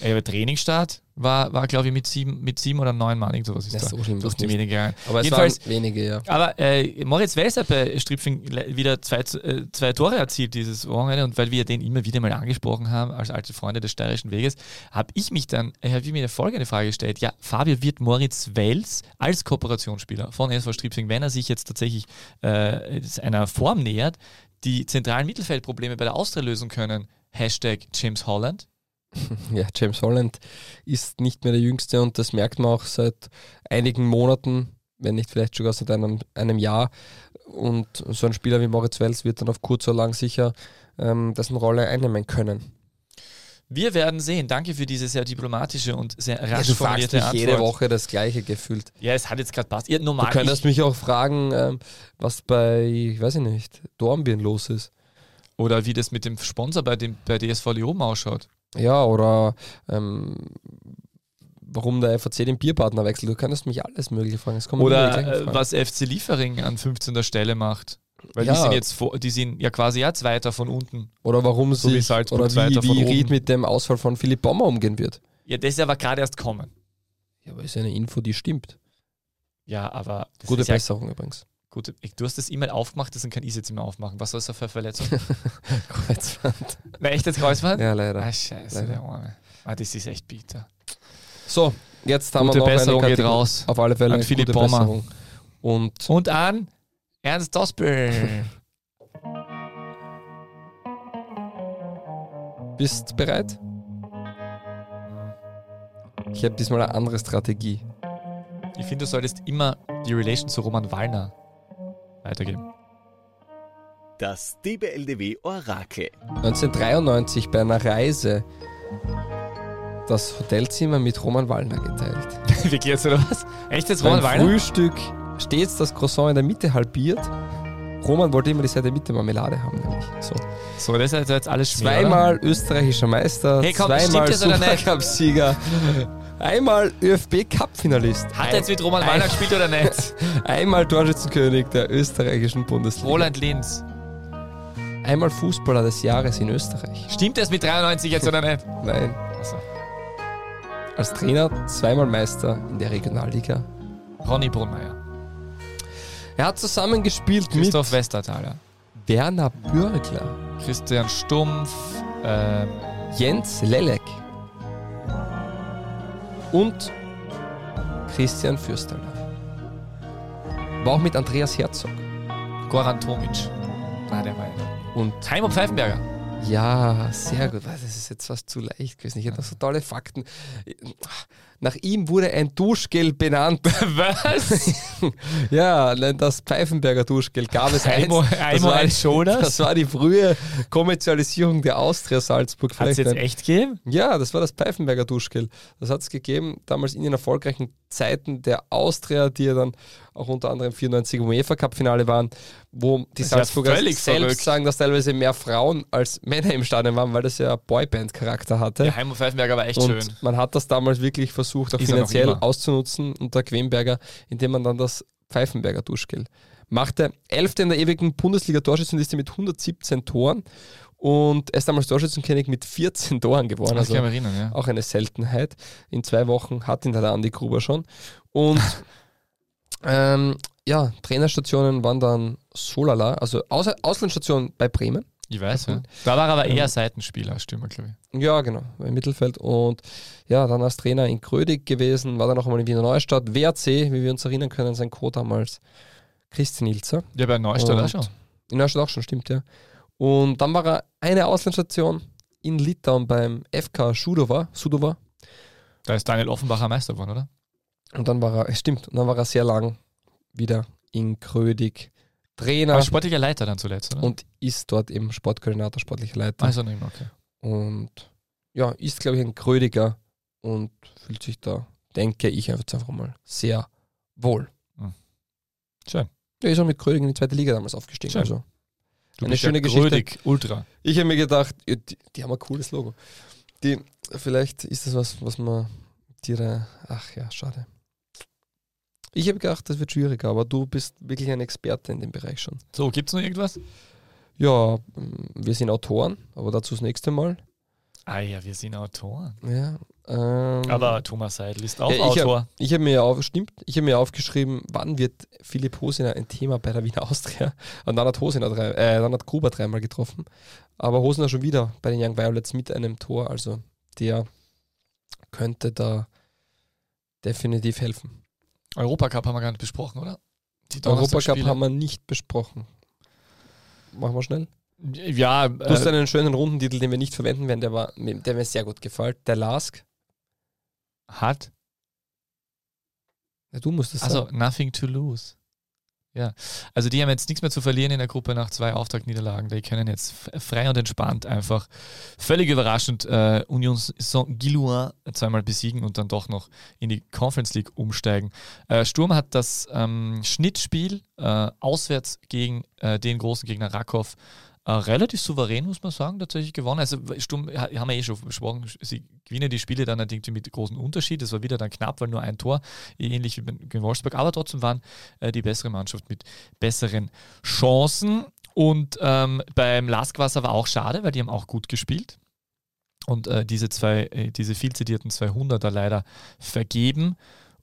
Ey, aber Trainingsstart war, war glaube ich, mit sieben, mit sieben oder neun Mann, irgend sowas ist Ja, da. so schlimm durch die nicht. wenige gegangen. Aber es Jedenfalls- waren wenige, ja. Aber äh, Moritz Welser bei Stripfing wieder zwei, äh, zwei Tore erzielt dieses Wochenende und weil wir den immer wieder mal angesprochen haben, als alte Freunde des steirischen Weges, habe ich mich dann, äh, habe ich mir folgende Frage gestellt. Ja, Fabio, wird Moritz Wels als Kooperationsspieler von SV Stripfing, wenn er sich jetzt tatsächlich äh, einer Form nähert, die zentralen Mittelfeldprobleme bei der Austria lösen können? Hashtag James Holland. Ja, James Holland ist nicht mehr der Jüngste und das merkt man auch seit einigen Monaten, wenn nicht vielleicht sogar seit einem, einem Jahr. Und so ein Spieler wie Moritz Wels wird dann auf kurz oder lang sicher ähm, dessen Rolle einnehmen können. Wir werden sehen. Danke für diese sehr diplomatische und sehr Ja, rasch du fragst formulierte mich Antwort. jede Woche das Gleiche gefühlt. Ja, es hat jetzt gerade passt. Ja, Du normal. könntest mich auch fragen, ähm, was bei, ich weiß ich nicht, Dornbirn los ist. Oder wie das mit dem Sponsor bei, dem, bei DSV Leoben ausschaut. Ja, oder ähm, warum der FAC den Bierpartner wechselt. Du könntest mich alles Mögliche fragen. Die Oder äh, was FC Liefering an 15. Stelle macht. Weil die Ja. sind jetzt vor, die sind ja quasi ja Zweiter von unten. Oder warum So wie sich, Salzburg oder wie, wie. Ried mit dem Ausfall von Philipp Bommer umgehen wird. Ja, das ist aber gerade erst kommen. Ja, aber ist eine Info, die stimmt. Ja, aber Gute ist ja, Besserung übrigens. Ich- Du hast das E-Mail aufgemacht, deswegen kann ich es jetzt immer aufmachen. Was soll das für eine Verletzung? Kreuzband. Na, echt jetzt Kreuzband? Ja, leider. Ah, scheiße, Leider. der Arme. Ah, das ist echt bitter. So, jetzt haben Gute wir noch Besserung eine geht Kategorie. raus. Auf alle Fälle An Philipp gute Bommer. Besserung. Und Und an Ernst Dospel. bist bereit? Ich habe diesmal eine andere Strategie. ich finde, du solltest immer die Relation zu Roman Wallner weitergeben. Das DBLDW Orakel. 1993 bei einer Reise das Hotelzimmer mit Roman Wallner geteilt. Wirklich jetzt oder was? Echt jetzt Beim Roman Wallner? Frühstück stets das Croissant in der Mitte halbiert. Roman wollte immer die Seite mit der Marmelade haben, nämlich. So. So, das ist jetzt alles Schmäh, Zweimal österreichischer Meister, Hey, komm, zweimal oder? Supercup-Sieger, einmal ÖFB-Cup-Finalist, oder? Hat er jetzt mit Roman Wallner gespielt oder nicht? einmal Torschützenkönig der österreichischen Bundesliga, Roland Linz. einmal Fußballer des Jahres in Österreich. Stimmt das mit 93 jetzt oder nicht? Nein. Also, Als Trainer zweimal Meister in der Regionalliga. Ronny Brunmeier. Er hat zusammengespielt Christoph mit Westerthaler. Werner Bürgler, Christian Stumpf. Ähm, Jens Lelek und Christian Fürstaller. War auch mit Andreas Herzog. Goran Tomic. Ah, der war ja. Und Heimo Pfeifenberger. Ja, sehr gut. Das ist jetzt was zu leicht gewesen. Ich hätte noch so tolle Fakten. Nach ihm wurde ein Duschgel benannt. Was? Ja, nein, das Pfeifenberger Duschgel gab es Heimo war, ein Schoner? das war die frühe Kommerzialisierung der Austria Salzburg. Hat es jetzt echt gegeben? Ja, das war das Pfeifenberger Duschgel. Das hat es gegeben, damals in den erfolgreichen Zeiten der Austria, die ja dann auch unter anderem 94 im UEFA-Cup-Finale waren, wo die Das ja Salzburger selbst verrückt. sagen, dass teilweise mehr Frauen als Männer im Stadion waren, weil das ja Boyband-Charakter hatte. Der Heimo Pfeifenberger war echt Und schön. man hat das damals wirklich versucht, auch Ist finanziell auszunutzen unter Quenberger, indem man dann das Pfeifenberger Duschgel machte. Elfte in der ewigen Bundesliga-Torschützenliste mit 117 Toren und er ist damals Torschützenkönig mit 14 Toren geworden. Ich Also erinnern, ja. auch eine Seltenheit. In zwei Wochen hat ihn der Andi Gruber schon. Und ähm, ja, Trainerstationen waren dann Solala, also Aus Auslandsstation bei Bremen. Ich weiß, ja. Da war er aber eher Ja. Seitenspieler als Stürmer, glaube ich. Ja, genau, im Mittelfeld. Und ja, dann als Trainer in Grödig gewesen, war dann noch einmal in Wiener Neustadt. WRC, wie wir uns erinnern können, sein Co. damals Christian Ilzer. Ja, bei Neustadt auch Und- schon. In Neustadt auch schon, stimmt, ja. Und dann war er eine Auslandsstation in Litauen beim FK Sudova, Sudova. Da ist Daniel Offenbacher Meister geworden, oder? Und dann war er, stimmt, und dann war er sehr lang wieder in Grödig Trainer Aber sportlicher Leiter dann zuletzt, oder? und ist dort eben Sportkoordinator, sportlicher Leiter. also nicht okay. Und ja, ist, glaube ich, ein Grödiger und fühlt sich da, denke ich, jetzt einfach mal sehr wohl. Schön. Er ist auch mit Grödig in die zweite Liga damals aufgestiegen. Schön. Also. Du Eine schöne ja Geschichte. Grödig, Ultra. Ich habe mir gedacht, ja, die, die haben ein cooles Logo. Die, vielleicht ist das was, was man dir da, ach ja, schade. Ich habe gedacht, das wird schwieriger, aber du bist wirklich ein Experte in dem Bereich schon. So, gibt's noch irgendwas? Ja, wir sind Autoren, aber dazu das nächste Mal. Ah ja, wir sind Autoren. Ja, ähm, Aber Thomas Seidel ist auch Ja, ich hab- Autor. Ich habe mir auf, stimmt, ich habe mir aufgeschrieben, wann wird Philipp Hosiner ein Thema bei der Wiener Austria? Und dann hat Hosiner drei, äh, dann hat Gruber dreimal getroffen. Aber Hosiner schon wieder bei den Young Violets mit einem Tor, also der könnte da definitiv helfen. Europacup haben wir gar nicht besprochen, oder? Europacup haben wir nicht besprochen. Machen wir schnell. Ja, Du hast äh, einen schönen Rundentitel, den wir nicht verwenden werden, der, war, der mir sehr gut gefällt. Der Lask. hat. Ja, du musst es Also, sagen. nothing to lose. Ja, also die haben jetzt nichts mehr zu verlieren in der Gruppe nach zwei Auftaktniederlagen. Die können jetzt frei und entspannt einfach völlig überraschend äh, Union Saint-Gillois zweimal besiegen und dann doch noch in die Conference League umsteigen. Äh, Sturm hat das ähm, Schnittspiel äh, auswärts gegen äh, den großen Gegner Rakow äh, relativ souverän, muss man sagen, tatsächlich gewonnen. Also Sturm, ha- haben wir eh schon besprochen, sie gewinnen die Spiele dann irgendwie mit großem Unterschied. Es war wieder dann knapp, weil nur ein Tor, ähnlich wie gegen Wolfsburg, aber trotzdem waren äh, die bessere Mannschaft mit besseren Chancen. Und ähm, beim Lask war auch schade, weil die haben auch gut gespielt. Und äh, diese zwei, äh, diese viel zitierten 200er leider vergeben.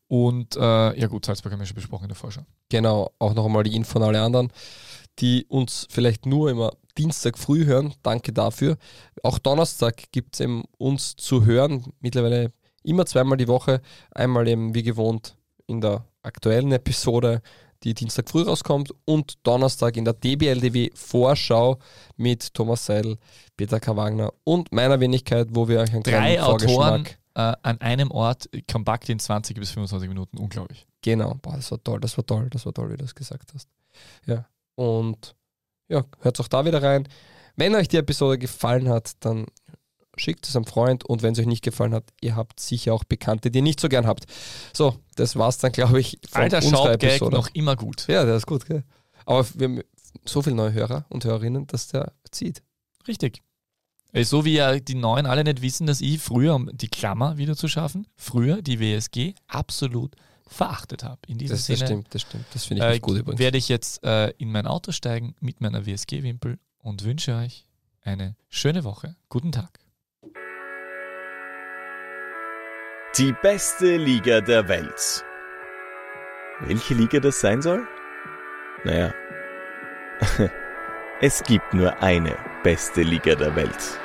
Und äh, ja gut, Salzburg haben wir schon besprochen in der Vorschau. Genau, auch noch einmal die Info an alle anderen, die uns vielleicht nur immer Dienstag früh hören. Danke dafür. Auch Donnerstag gibt es eben uns zu hören. Mittlerweile immer zweimal die Woche. Einmal eben wie gewohnt in der aktuellen Episode, die Dienstag früh rauskommt und Donnerstag in der DBLDW Vorschau mit Thomas Seidel, Peter K. Wagner und meiner Wenigkeit, wo wir euch einen Drei kleinen Autoren äh, an einem Ort, kompakt in 20 bis 25 Minuten, unglaublich. Genau, boah, das war toll, das war toll, das war toll, wie du das gesagt hast. Ja, und ja, hört auch da wieder rein. Wenn euch die Episode gefallen hat, dann schickt es einem Freund und wenn es euch nicht gefallen hat, ihr habt sicher auch Bekannte, die ihr nicht so gern habt. So, das war's dann, glaube ich, von Alter unserer Episode. noch immer gut. Ja, der ist gut, gell? Aber wir, so viele neue Hörer und Hörerinnen, dass der zieht. Richtig. Äh, So wie ja die Neuen alle nicht wissen, dass ich früher, um die Klammer wieder zu schaffen, früher die WSG absolut verachtet habe. In diesem Das, das Sinne stimmt, das stimmt. Das finde ich äh, nicht gut übrigens. werde ich jetzt äh, in mein Auto steigen mit meiner WSG-Wimpel und wünsche euch eine schöne Woche. Guten Tag. Die beste Liga der Welt. Welche Liga das sein soll? Naja, es gibt nur eine beste Liga der Welt.